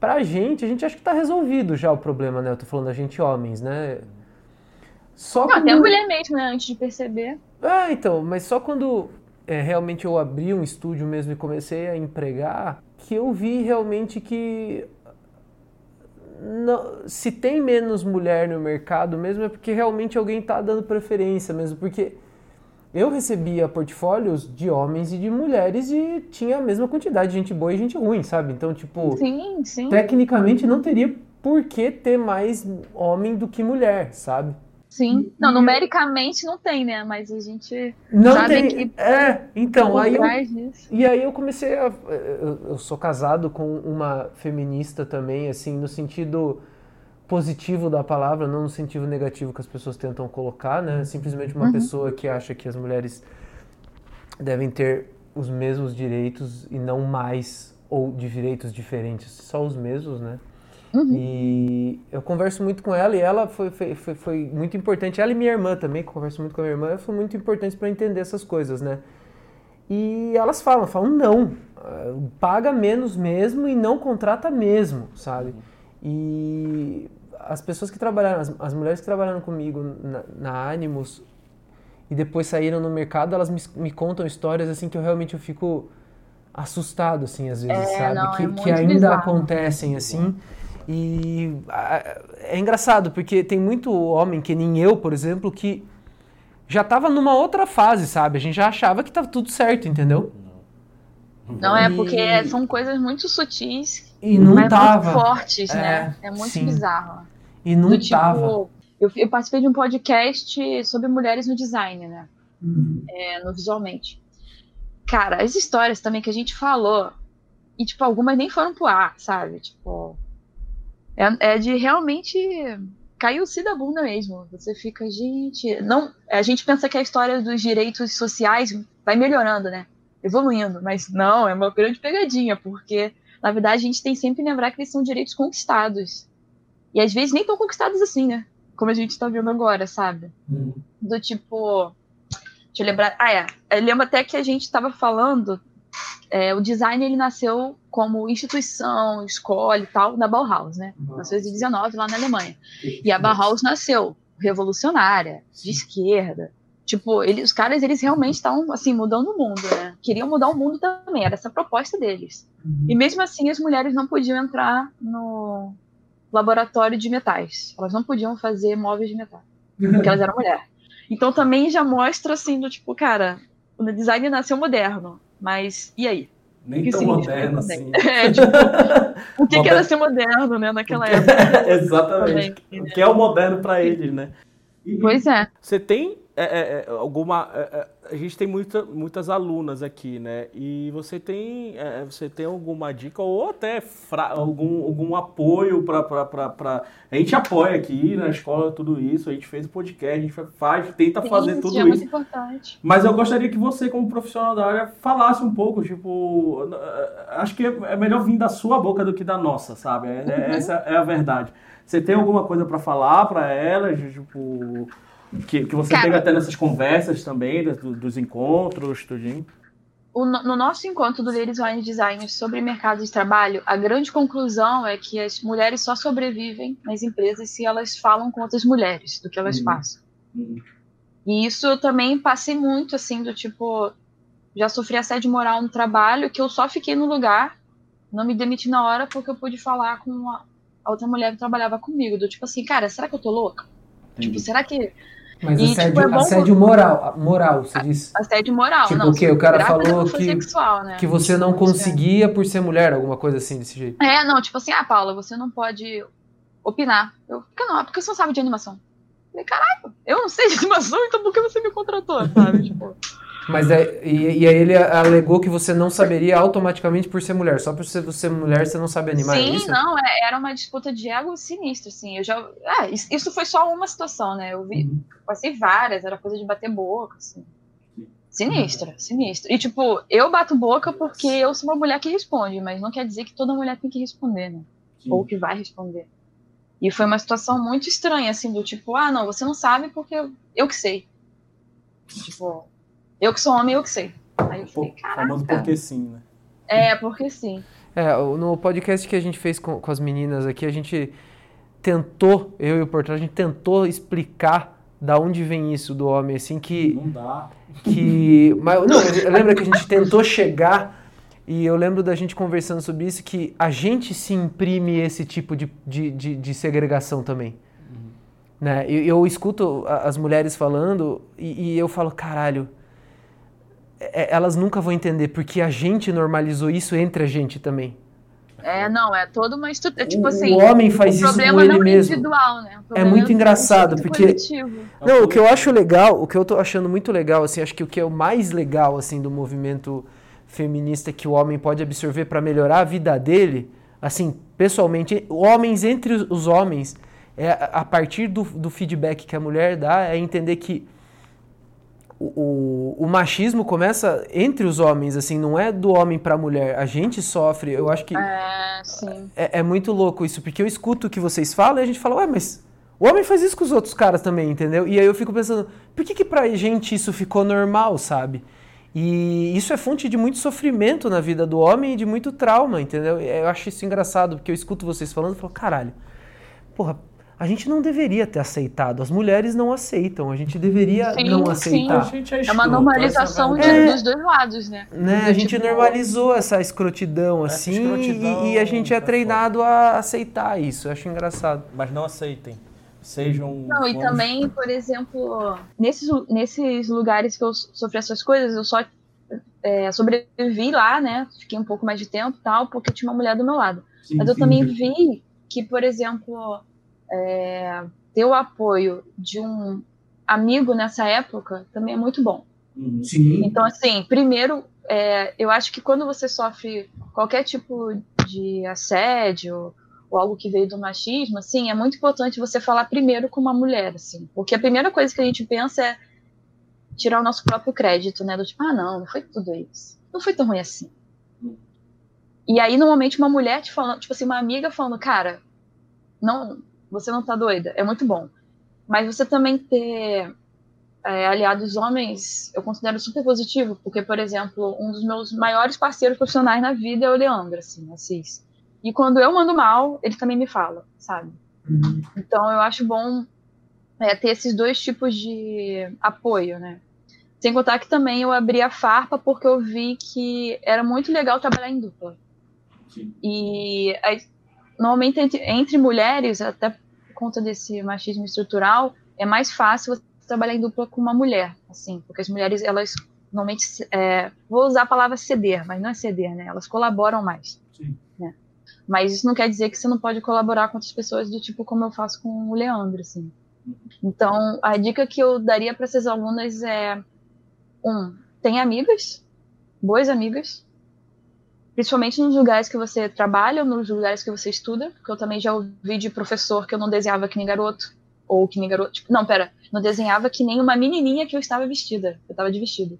pra gente, a gente acha que tá resolvido já o problema, né? Eu tô falando da gente homens, né? Só Não, até a quando- mulher mesmo, né? Antes de perceber. ah, então, mas só quando é, realmente eu abri um estúdio mesmo e comecei a empregar, que eu vi realmente que não- se tem menos mulher no mercado mesmo é porque realmente alguém está dando preferência mesmo, porque eu recebia portfólios de homens e de mulheres e tinha a mesma quantidade de gente boa e gente ruim, sabe? Então, tipo, Sim, sim. tecnicamente não teria por que ter mais homem do que mulher, sabe? Sim. Não, numericamente não tem, né? Mas a gente Não tem. que É, então, aí eu, disso. E aí eu comecei a. Eu, eu sou casado com uma feminista também, assim, no sentido positivo da palavra, não no sentido negativo que as pessoas tentam colocar, né? Simplesmente uma pessoa que acha que as mulheres devem ter os mesmos direitos e não mais ou de direitos diferentes, só os mesmos, né? E eu converso muito com ela e ela foi, foi, foi, foi muito importante. Ela e minha irmã também, que eu converso muito com a minha irmã, foi muito importante para entender essas coisas, né? E elas falam, falam não, ah, paga menos mesmo e não contrata mesmo, sabe? E as pessoas que trabalharam, as, as mulheres que trabalharam comigo na, na Animus e depois saíram no mercado, elas me, me contam histórias assim que eu realmente eu fico assustado assim às vezes, É, sabe? não, é que, muito que ainda bizarro. acontecem assim. E é engraçado porque tem muito homem que nem eu, por exemplo, que já tava numa outra fase, sabe? A gente já achava que tava tudo certo, entendeu? Não é E- porque são coisas muito sutis, E não mas tava. muito fortes, É, né? É muito sim. bizarro. E não Do tipo, tava. eu, eu participei de um podcast sobre mulheres no design, né? É, no visualmente. Cara, as histórias também que a gente falou, e tipo, algumas nem foram pro ar, sabe? Tipo, é, é de realmente cair o si da bunda mesmo. Você fica, gente. Não, a gente pensa que a história dos direitos sociais vai melhorando, né? Evoluindo, mas não, é uma grande pegadinha, porque na verdade a gente tem sempre que lembrar que eles são direitos conquistados. E às vezes nem tão conquistados assim, né? Como a gente tá vendo agora, sabe? Do tipo. Deixa eu lembrar. Ah, é. Eu lembro até que a gente estava falando. É, o design ele nasceu como instituição, escola e tal, na Bauhaus, né? 1919, lá na Alemanha. E a Bauhaus nasceu revolucionária, de esquerda. Tipo, ele, os caras, eles realmente estavam, assim, mudando o mundo, né? Queriam mudar o mundo também, era essa a proposta deles. E mesmo assim, as mulheres não podiam entrar no laboratório de metais. Elas não podiam fazer móveis de metal, porque elas eram mulheres. Então também já mostra, assim, do tipo, cara, o design nasceu moderno, mas e aí? Nem que tão moderno assim. É, tipo, o que, que era ser moderno, né, naquela época? Exatamente. Também, O que é o moderno para eles, né? E- Pois é. Você tem é, é, é, alguma. é, é, a gente tem muita, muitas alunas aqui, né? E você tem, é, você tem alguma dica ou até fra- algum, algum apoio para. A gente apoia aqui na escola tudo isso, a gente fez o podcast, a gente faz, tenta Sim, fazer tudo é isso. importante. Mas eu gostaria que você, como profissional da área, falasse um pouco, tipo, acho que é melhor vir da sua boca do que da nossa, sabe? É- Essa é a verdade. Você tem alguma coisa para falar para elas, tipo, que, que você Cara. teve até nessas conversas também, do- dos encontros, tudinho? O no no nosso encontro do Ladies Wine Design sobre mercado de trabalho, a grande conclusão é que as mulheres só sobrevivem nas empresas se elas falam com outras mulheres do que elas Uhum. passam. Uhum. E isso eu também passei muito, assim, do tipo, já sofri assédio moral no trabalho, que eu só fiquei no lugar, não me demiti na hora porque eu pude falar com a, outra mulher que trabalhava comigo, do tipo assim, cara, será que eu tô louca? Tipo, será que Mas E, assédio, tipo, é assédio moral, moral, você diz. assédio moral? Tipo, não, o quê? O cara falou que- sexual, né? Que você não é- conseguia por ser mulher, alguma coisa assim desse jeito. É, não, tipo assim, ah, Paula, você não pode opinar. Eu, por que não? Porque você não sabe de animação. Eu falei, caralho, eu não sei de animação, então por que você me contratou, sabe? tipo, Mas é, e, e aí ele alegou que você não saberia automaticamente por ser mulher. Só por ser, você mulher você não sabe animar, é sim, isso? não, é- era uma disputa de ego sinistra, assim. Eu já. É, isso foi só uma situação, né? Eu vi, passei várias, era coisa de bater boca, assim. Sinistra, sinistra. E, tipo, eu bato boca porque eu sou uma mulher que responde, mas não quer dizer que toda mulher tem que responder, né? Sim. ou que vai responder. E foi uma situação muito estranha, assim, do tipo, ah, não, você não sabe porque eu, eu que sei. Tipo, eu que sou homem, eu que sei. Aí eu falei, caraca. porque sim, né? É, porque sim. É, no podcast que a gente fez com, com as meninas aqui, a gente tentou, eu e o Portal, a gente tentou explicar da onde vem isso do homem, assim, que Não dá. que mas não lembra que a gente tentou chegar e eu lembro da gente conversando sobre isso que a gente se imprime esse tipo de, de, de, de segregação também né eu, eu escuto as mulheres falando e, e eu falo caralho elas nunca vão entender porque a gente normalizou isso entre a gente também. É, não, é toda uma estrutura. Tipo O- assim, o homem faz isso com problema ele não é mesmo. individual, né? O É muito engraçado, do porque- coletivo. Não, o que eu acho legal, o que eu tô achando muito legal, assim, acho que o que é o mais legal, assim, do movimento feminista que o homem pode absorver para melhorar a vida dele, assim, pessoalmente, homens entre os- homens, é a a partir do, do feedback que a mulher dá, é entender que o, o, o machismo começa entre os homens, assim, não é do homem para a mulher. A gente sofre, eu acho que É, sim. é, é muito louco isso, porque eu escuto o que vocês falam e a gente fala, ué, mas o homem faz isso com os outros caras também, entendeu? E aí eu fico pensando, por que que pra gente isso ficou normal, sabe? E isso é fonte de muito sofrimento na vida do homem e de muito trauma, entendeu? Eu acho isso engraçado, porque eu escuto vocês falando e falo, caralho, porra, a gente não deveria ter aceitado, as mulheres não aceitam, a gente deveria Sim, não sim. aceitar. A gente é, É uma normalização é de- verdade. dos dois lados, né? Né? A gente Tipo, normalizou essa escrotidão Essa assim escrotidão e, e a gente é tá treinado a aceitar isso. Eu acho engraçado. Mas não aceitem. Sejam. Não, e vamos- também, por exemplo, nesses, nesses lugares que eu so- sofri essas coisas, eu só é, sobrevivi lá, né? Fiquei um pouco mais de tempo e tal, porque tinha uma mulher do meu lado. Sim, Mas eu sim, também sim. vi que, por exemplo, é, ter o apoio de um amigo nessa época também é muito bom. Uhum. Sim. Então, assim, primeiro, é, eu acho que quando você sofre qualquer tipo de assédio ou algo que veio do machismo, assim, é muito importante você falar primeiro com uma mulher, assim, porque a primeira coisa que a gente pensa é tirar o nosso próprio crédito, né, do tipo, ah, não, não foi tudo isso, não foi tão ruim assim. E aí, normalmente, uma mulher te falando, tipo assim, uma amiga falando, cara, não, você não tá doida, é muito bom. Mas você também ter é, aliados homens, eu considero super positivo, porque, por exemplo, um dos meus maiores parceiros profissionais na vida é o Leandro, assim, Assis. E quando eu mando mal, ele também me fala, sabe? Uhum. Então eu acho bom é, ter esses dois tipos de apoio, né? Sem contar que também eu abri a farpa porque eu vi que era muito legal trabalhar em dupla. Sim. E aí, normalmente entre, entre mulheres, até conta desse machismo estrutural, é mais fácil você trabalhar em dupla com uma mulher, assim, porque as mulheres, elas normalmente, é, vou usar a palavra ceder, mas não é ceder, né? Elas colaboram mais. Sim. Né? Mas isso não quer dizer que você não pode colaborar com outras pessoas do tipo como eu faço com o Leandro, assim. Então, a dica que eu daria para essas alunas é um, tem amigas, boas amigas, principalmente nos lugares que você trabalha ou nos lugares que você estuda, porque eu também já ouvi de professor que eu não desenhava que nem garoto, ou que nem garoto, tipo, não, pera, não desenhava que nem uma menininha que eu estava vestida, eu estava de vestido.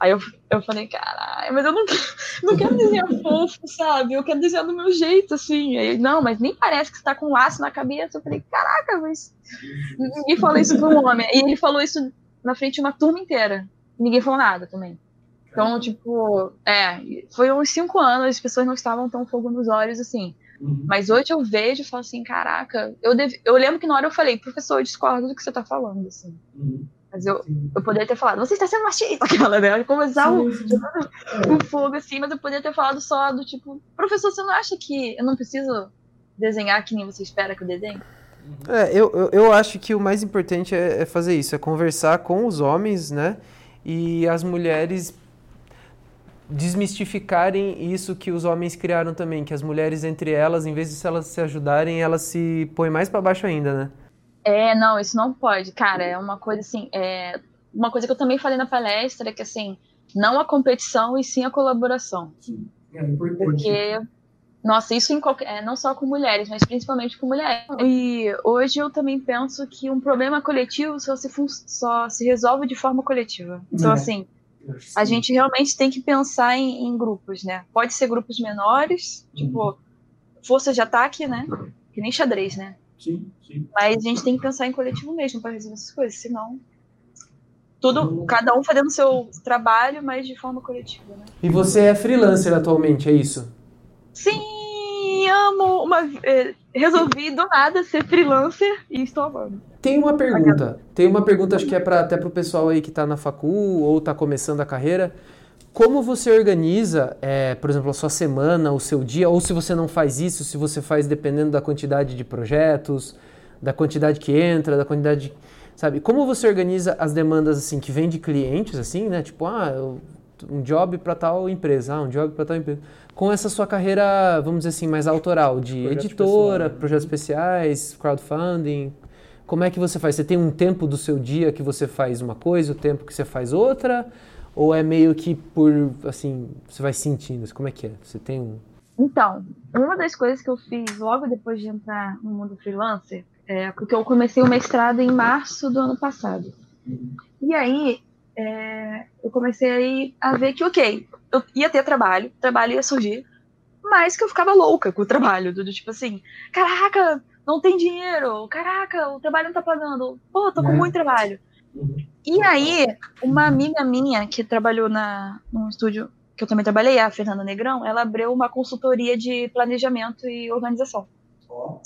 Aí eu, eu falei, caralho, mas eu não, não quero desenhar fofo, sabe? Eu quero desenhar do meu jeito, assim. Aí, não, mas nem parece que você tá com um laço na cabeça. Eu falei, caraca, mas. Ninguém falou isso pra um homem. E ele falou isso na frente de uma turma inteira. Ninguém falou nada também. Então, tipo, é, foi uns cinco anos, as pessoas não estavam tão fogo nos olhos assim. Uhum. Mas hoje eu vejo e falo assim, caraca, eu, deve... eu lembro que na hora eu falei, professor, eu discordo do que você tá falando, assim. Uhum. Mas eu, Sim. eu poderia ter falado, você está sendo machista, aquela, né? Eu começar o, o fogo assim, mas eu poderia ter falado só do tipo, professor, você não acha que eu não preciso desenhar que nem você espera que eu desenhe? É, eu, eu, eu acho que o mais importante é, é fazer isso, é conversar com os homens, né? E as mulheres desmistificarem isso que os homens criaram também, que as mulheres entre elas, em vez de se elas se ajudarem, elas se põem mais para baixo ainda, né? É, não, isso não pode, cara, é uma coisa assim, é uma coisa que eu também falei na palestra, que assim, não a competição e sim a colaboração. Sim. É importante. Porque, nossa, isso em qualquer, é, não só com mulheres, mas principalmente com mulheres. E hoje eu também penso que um problema coletivo só se, fun- só se resolve de forma coletiva. Então, É. assim, a gente realmente tem que pensar em, em grupos, né? Pode ser grupos menores, tipo, força de ataque, né? Que nem xadrez, né? Sim, sim. Mas a gente tem que pensar em coletivo mesmo para resolver essas coisas, senão. Tudo, cada um fazendo seu trabalho, mas de forma coletiva, né? E você é freelancer atualmente, é isso? Sim, amo uma. eh, resolvi do nada ser freelancer e estou amando. Tem uma pergunta. Tem uma pergunta, acho que é pra, até pro pessoal aí que tá na facu ou tá começando a carreira. Como você organiza, é, por exemplo, a sua semana, o seu dia, ou se você não faz isso, se você faz dependendo da quantidade de projetos, da quantidade que entra, da quantidade. sabe? Como você organiza as demandas assim que vêm de clientes assim, né? Tipo, ah, um job para tal empresa, ah, um job para tal empresa. Com essa sua carreira, vamos dizer assim, mais autoral, de Projetos editora, pessoais, né? projetos especiais, crowdfunding. Como é que você faz? Você tem um tempo do seu dia que você faz uma coisa, o tempo que você faz outra? Ou é meio que por, assim, você vai sentindo? Como é que é? Você tem um... Então, uma das coisas que eu fiz logo depois de entrar no mundo freelancer é porque eu comecei o mestrado em março do ano passado. E aí, é, eu comecei a ver que, ok, eu ia ter trabalho, trabalho ia surgir, mas que eu ficava louca com o trabalho, do, do tipo assim, caraca, não tem dinheiro, caraca, o trabalho não tá pagando, pô, tô com Né? muito trabalho. E aí, uma amiga minha que trabalhou na, num estúdio que eu também trabalhei, a Fernanda Negrão, ela abriu uma consultoria de planejamento e organização. Ó,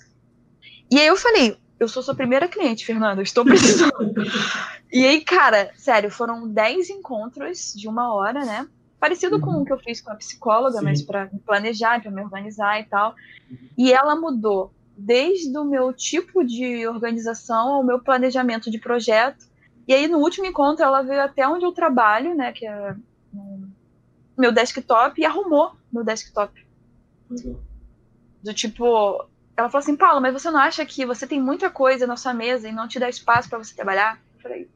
E aí eu falei, eu sou sua primeira cliente, Fernanda, eu estou precisando. e aí, cara, sério, foram 10 encontros de uma hora, né? Parecido com Uhum. o que eu fiz com a psicóloga, Sim. mas para me planejar, para me organizar e tal. E ela mudou desde o meu tipo de organização ao meu planejamento de projeto. E aí, no último encontro, ela veio até onde eu trabalho, né? Que é no meu desktop, e arrumou meu desktop legal. do tipo, ela falou assim, Paulo, mas você não acha que você tem muita coisa na sua mesa e não te dá espaço para você trabalhar? Eu falei,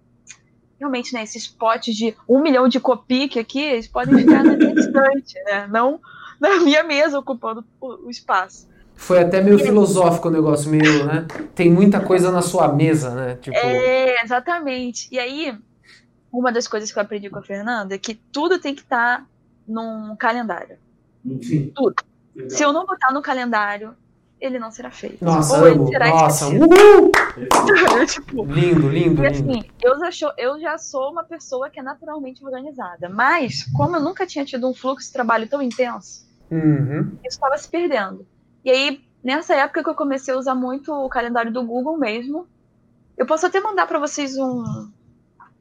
realmente, né, esses potes de um milhão de copique aqui, eles podem ficar na minha estante, né, não na minha mesa ocupando o, o espaço. Foi até meio filosófico o negócio, meio, né? Tem muita coisa na sua mesa, né? Tipo, É, exatamente. E aí, uma das coisas que eu aprendi com a Fernanda é que tudo tem que estar num calendário. Sim. Tudo. Legal. Se eu não botar no calendário, ele não será feito. nossa, Ou ele será Nossa, esquecido. uhul! tipo, Lindo, lindo, E lindo. assim, eu já, sou, eu já sou uma pessoa que é naturalmente organizada. Mas, como eu nunca tinha tido um fluxo de trabalho tão intenso, Uhum. isso estava se perdendo. E aí, nessa época que eu comecei a usar muito o calendário do Google mesmo, eu posso até mandar para vocês um,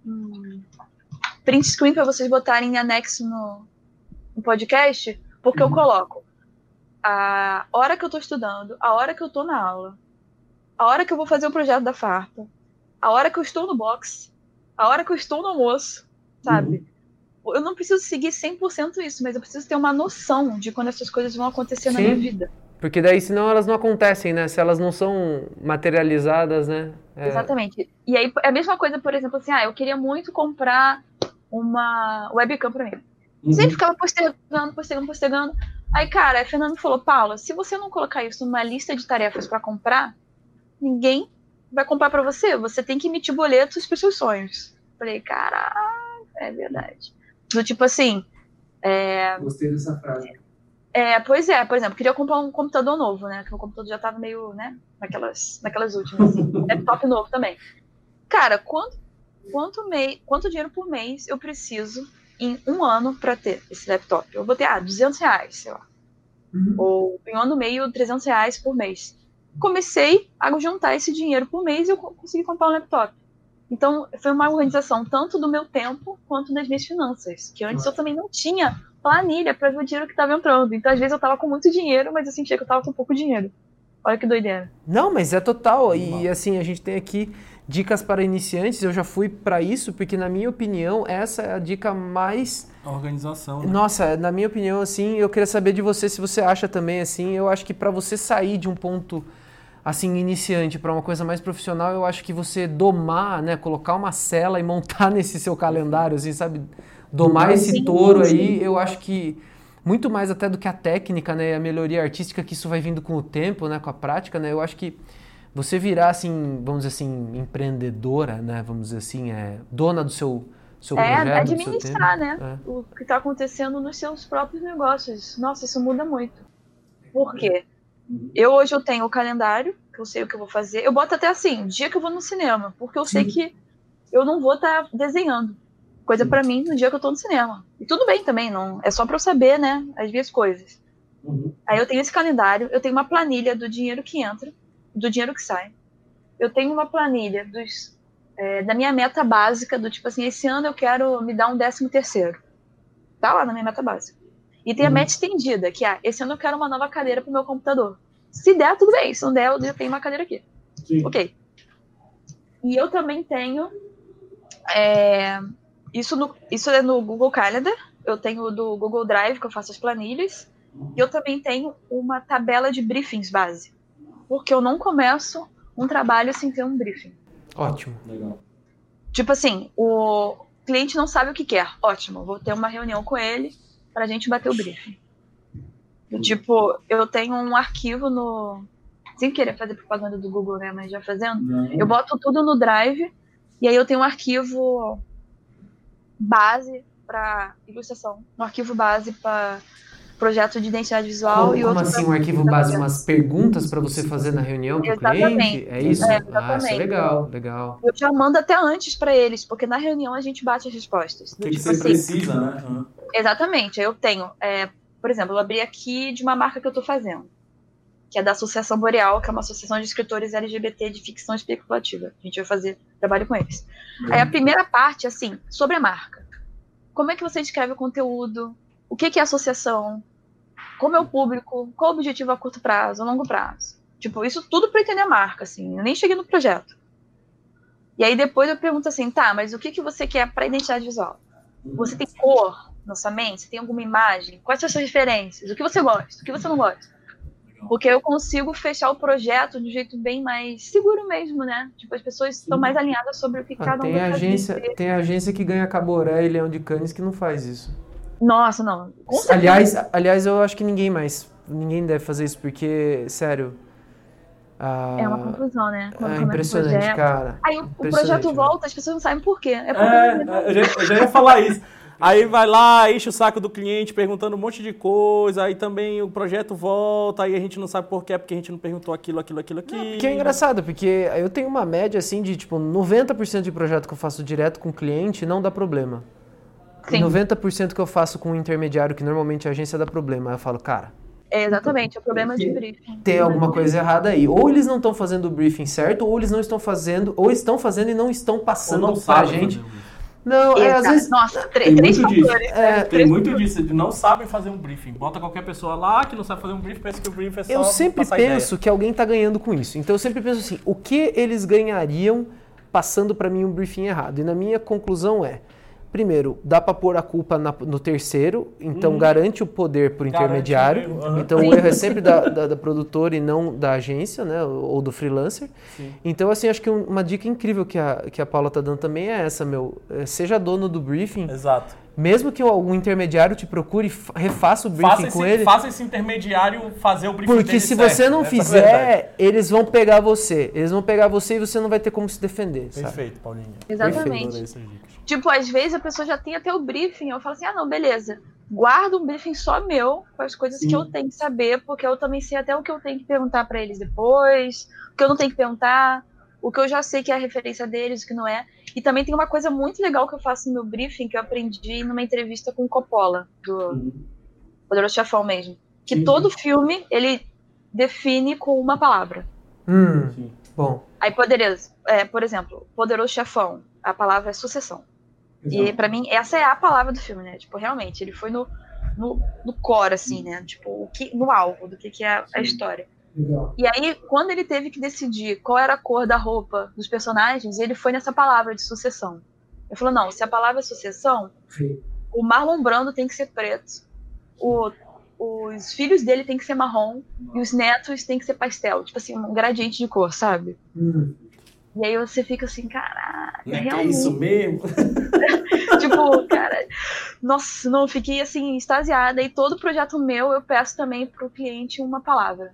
um print screen para vocês botarem em anexo no, no podcast, porque eu Uhum. coloco a hora que eu estou estudando, a hora que eu estou na aula, a hora que eu vou fazer o projeto da farpa, a hora que eu estou no box, a hora que eu estou no almoço, sabe? Eu não preciso seguir 100% isso, mas eu preciso ter uma noção de quando essas coisas vão acontecer na Sim. minha vida. Porque daí, senão elas não acontecem, né? Se elas não são materializadas, né? É, Exatamente. E aí é a mesma coisa, por exemplo, assim, ah, eu queria muito comprar uma webcam pra mim. Uhum. Sempre ficava postergando, postergando, postergando. Aí, cara, a Fernanda falou, Paula, se você não colocar isso numa lista de tarefas pra comprar, ninguém vai comprar pra você. Você tem que emitir boletos pros seus sonhos. Falei, caraca, é verdade. Do tipo assim, é, Gostei dessa frase. é, pois é, por exemplo, queria comprar um computador novo, né? Que o computador já tava meio, né? Naquelas, naquelas últimas, assim. Laptop novo também. Cara, quanto, quanto, mei, quanto dinheiro por mês eu preciso em um ano pra ter esse laptop? Eu vou ter, ah, 200 reais, sei lá. Uhum. Ou em um ano e meio, 300 reais por mês. Comecei a juntar esse dinheiro por mês e eu co- consegui comprar um laptop. Então, foi uma organização tanto do meu tempo quanto das minhas finanças. Que antes eu também não tinha planilha para ver o dinheiro que estava entrando. Então, às vezes, eu tava com muito dinheiro, mas eu sentia que eu tava com pouco dinheiro. Olha que doideira. Não, mas é total. E assim, a gente tem aqui dicas para iniciantes. Eu já fui para isso, porque na minha opinião, essa é a dica mais A organização. né? Nossa, na minha opinião, assim, eu queria saber de você se você acha também, assim, eu acho que para você sair de um ponto assim iniciante para uma coisa mais profissional, eu acho que você domar, né, colocar uma cela e montar nesse seu calendário, assim, sabe, domar esse Sim, touro sim. aí, eu acho que muito mais até do que a técnica, né, e a melhoria artística que isso vai vindo com o tempo, né, com a prática, né, eu acho que você virar assim, vamos dizer assim, empreendedora, né, vamos dizer assim, é dona do seu seu É, projeto, do seu administrar, tempo. né? É. O que está acontecendo nos seus próprios negócios. Nossa, isso muda muito. Por quê? Eu hoje eu tenho o calendário, que eu sei o que eu vou fazer. Eu boto até assim, dia que eu vou no cinema, porque eu sei Sim. que eu não vou estar desenhando coisa pra mim no dia que eu tô no cinema. E tudo bem também, não é só pra eu saber, né, as minhas coisas. Uhum. Aí eu tenho esse calendário, eu tenho uma planilha do dinheiro que entra, do dinheiro que sai. Eu tenho uma planilha dos, é, da minha meta básica, do tipo assim, esse ano eu quero me dar um décimo terceiro. Tá lá na minha meta básica. E tem a Uhum. meta estendida, que é, esse ano eu quero uma nova cadeira pro meu computador. Se der, tudo bem. Se não der, eu tenho uma cadeira aqui. Sim. Ok. E eu também tenho. é, isso, no, isso é no Google Calendar. Eu tenho do Google Drive, que eu faço as planilhas. E eu também tenho uma tabela de briefings base. Porque eu não começo um trabalho sem ter um briefing. Ótimo. Legal. Tipo assim, o cliente não sabe o que quer. Ótimo, vou ter uma reunião com ele pra gente bater o briefing. Do tipo, eu tenho um arquivo no. Sem querer fazer propaganda do Google, né? Mas já fazendo. Não. Eu boto tudo no Drive e aí eu tenho um arquivo base para ilustração, um arquivo base para projeto de identidade visual Como, e como outro assim, pra- um arquivo base, umas perguntas para você fazer na reunião com o cliente? Exatamente. É isso? É, ah, isso é exatamente. legal, legal. Eu já mando até antes para eles, porque na reunião a gente bate as respostas. Que, que tipo você assim, precisa, né? Aham. Exatamente. Eu tenho, é, por exemplo, eu abri aqui de uma marca que eu estou fazendo, que é da Associação Boreal, que é uma associação de escritores LGBT de ficção especulativa. A gente vai fazer trabalho com eles. Aí a primeira parte, assim, sobre a marca. Como é que você descreve o conteúdo? O que que é associação? Como é o público? Qual o objetivo a curto prazo, a longo prazo? Tipo, isso tudo para entender a marca, assim. Eu nem cheguei no projeto. E aí depois eu pergunto assim, tá, mas o que que você quer para identidade visual? Você tem cor na sua mente? Você tem alguma imagem? Quais são as suas referências? O que você gosta? O que você não gosta? Porque eu consigo fechar o projeto de um jeito bem mais seguro mesmo, né? Tipo, as pessoas estão mais alinhadas sobre o que Ah, cada um tem, agência, tem agência que ganha Caboré e Leão de Canes que não faz isso. Nossa, não. Aliás, aliás, eu acho que ninguém mais. Ninguém deve fazer isso, porque, sério. É uma conclusão, né? Quando é impressionante, projeto. cara. Aí o- o projeto né? volta, as pessoas não sabem por quê. É porque É, eu já, eu já ia falar isso. Aí vai lá, enche o saco do cliente perguntando um monte de coisa, aí também o projeto volta, aí a gente não sabe por quê, porque a gente não perguntou aquilo, aquilo, aquilo, aquilo. Que é engraçado, porque eu tenho uma média assim de tipo 90% de projeto que eu faço direto com o cliente não dá problema. E Sim. 90% que eu faço com um intermediário, que normalmente a agência dá problema. Eu falo, cara, É, exatamente, é o problema de briefing. tem alguma coisa errada aí. Ou eles não estão fazendo o briefing certo, ou eles não estão fazendo, ou estão fazendo e não estão Ou passando não pra sabe gente. fazer um briefing. Não, é, às vezes. Nossa, três, Tem três muito disso. fatores. É, né? Tem Três muito fatores. disso, de não sabem fazer um briefing. Bota qualquer pessoa lá que não sabe fazer um briefing, pensa que o briefing é só Eu sempre penso que alguém tá ganhando com isso. Então eu sempre penso assim, o que eles ganhariam passando para mim um briefing errado? E na minha conclusão é, primeiro, dá para pôr a culpa na- no terceiro, então garante o poder Uhum. Garante intermediário. aham. Então o erro é sempre da, da, da produtora e não da agência, né, ou do freelancer. Sim. Então assim, acho que um- uma dica incrível que a, que a Paula tá dando também é essa, meu, É, seja dono do briefing, Exato. mesmo que algum intermediário te procure, fa- refaça o briefing Faça com esse, ele. faça esse intermediário fazer o briefing Porque dele se certo. você não é fizer, eles vão pegar você. Eles vão pegar você e você não vai ter como se defender, sabe? Perfeito, Paulinha. Exatamente. Dicas. Tipo, às vezes a pessoa já tem até o briefing. Eu falo assim: ah, não, beleza. Guarda um briefing só meu, com as coisas que Sim. eu tenho que saber, porque eu também sei até o que eu tenho que perguntar pra eles depois, o que eu não tenho que perguntar, o que eu já sei que é a referência deles, o que não é. E também tem uma coisa muito legal que eu faço no meu briefing, que eu aprendi numa entrevista com o Coppola, do Uhum. Poderoso Chefão mesmo. Que Sim. todo filme ele define com uma palavra. Hum, bom. Aí poderia, é, por exemplo, Poderoso Chefão, a palavra é sucessão. E Exato. pra mim, essa é a palavra do filme, né? Tipo, realmente, ele foi no, no, no core, assim, né? Tipo, o que, no alvo do que, que é a, história. Legal. E aí, quando ele teve que decidir qual era a cor da roupa dos personagens, ele foi nessa palavra de sucessão. Ele falou, não, se a palavra é sucessão, Sim. o Marlon Brando tem que ser preto, o- os filhos dele tem que ser marrom, e os netos tem que ser pastel. Tipo assim, um gradiente de cor, sabe? Hum. E aí você fica assim, caralho, é é realmente. isso mesmo? tipo, cara, nossa, não, fiquei assim, extasiada. E todo projeto meu eu peço também pro cliente uma palavra.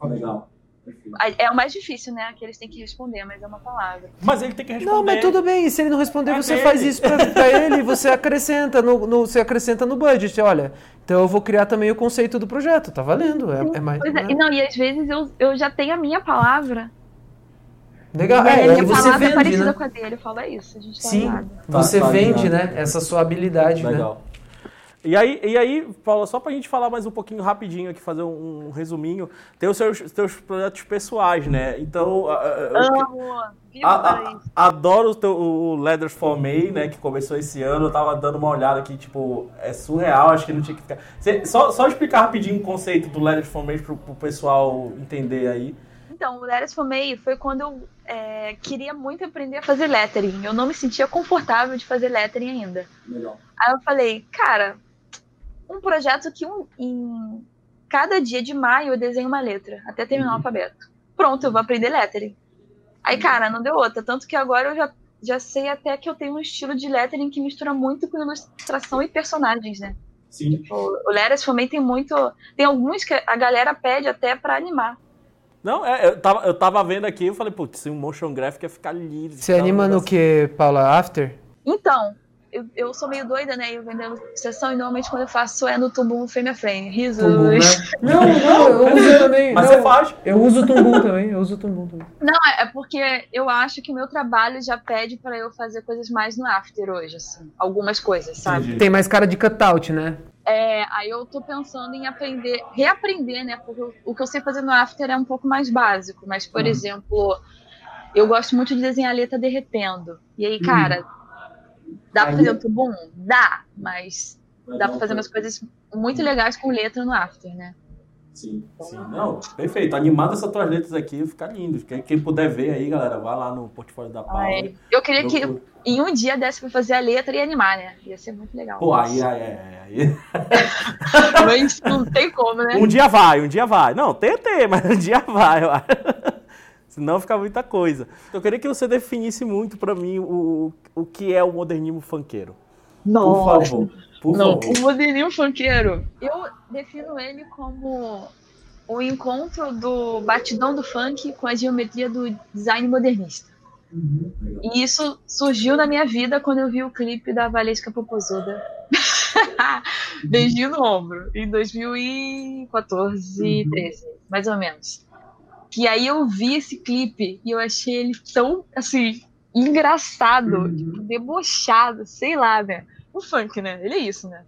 Ah, legal. É o mais difícil, né? Que eles têm que responder, mas é uma palavra. Mas ele tem que responder. Não, mas tudo bem. Se ele não responder, É você dele. faz isso pra, pra ele e você acrescenta no, no- você acrescenta no budget. Olha, então eu vou criar também o conceito do projeto. Tá valendo. É, é mais. Pois é, né? e não, e às vezes eu, eu já tenho a minha palavra. Legal. É, a minha você palavra é vende, parecida né? com a dele. É isso, a gente tá Sim, você Tá, tá vende, ligado. né? Essa sua habilidade, né? Legal. E aí, e aí, Paula, só pra gente falar mais um pouquinho rapidinho aqui, fazer um, um resuminho, tem os seus, teus projetos pessoais, né? Então, a- a- eu Amo! A- para a- adoro o, teu, o Leathers for May, né? Que começou esse ano, eu tava dando uma olhada aqui, tipo, é surreal, acho que não tinha que ficar... Cê- só, só explicar rapidinho o conceito do Leathers for May pro, pro pessoal entender aí. Então, o Letters for May foi quando eu é, queria muito aprender a fazer lettering. Eu não me sentia confortável de fazer lettering ainda. Legal. Aí eu falei, cara, um projeto que um, em cada dia de maio eu desenho uma letra, até terminar Uhum. o alfabeto. Pronto, eu vou aprender lettering. Aí, cara, não deu outra. Tanto que agora eu já, já sei até que eu tenho um estilo de lettering que mistura muito com ilustração e personagens, né? Sim. O, o Letters May tem muito. Tem alguns que a galera pede até pra animar. Não, é, eu, tava, eu tava vendo aqui eu falei, putz, se um motion graphic ia ficar lindo. Você anima no que, Paula? After? Então, eu, eu sou meio doida, né? Eu vendendo sessão e normalmente quando eu faço é no Tumbum frame a frame. Risos. Tumbum, né? Não, não, eu uso também. Mas não, você faz. Eu uso o Tumbum também, eu uso o Tumbum também. Não, é é porque eu acho que o meu trabalho já pede pra eu fazer coisas mais no after hoje, assim. Algumas coisas, sabe? Entendi. Tem mais cara de cutout, né? É, aí eu tô pensando em aprender, reaprender, né? Porque o- o que eu sei fazer no after é um pouco mais básico. Mas, por Uhum. exemplo, eu gosto muito de desenhar a letra derretendo. E aí, cara, dá pra fazer o Tumbum? Dá, mas dá pra um fazer umas coisas muito legais com letra no after, né? Sim. Sim, não, perfeito. Animado essas tuas letras aqui, fica lindo. Quem, quem puder ver aí, galera, vai lá no portfólio da Paula. Ai, eu queria que Procura. em um dia desse pra fazer a letra e animar, né? Ia ser muito legal. Pô, aí, aí, aí, aí. Mas não tem como, né? Um dia vai, um dia vai. Não, tentei, mas um dia vai, eu acho. Senão fica muita coisa. Eu queria que você definisse muito pra mim o, o que é o modernismo funkeiro. Por Nossa. favor. Por Não, favor. o modernismo funkeiro. Eu defino ele como o encontro do batidão do funk com a geometria do design modernista. Uhum. E isso surgiu na minha vida quando eu vi o clipe da Valesca Popozuda. Beijinho no ombro, em 2014, Uhum. 13, mais ou menos. Que aí eu vi esse clipe e eu achei ele tão, assim, engraçado, Uhum. tipo, debochado, sei lá, né? O funk, né? Ele é isso, né?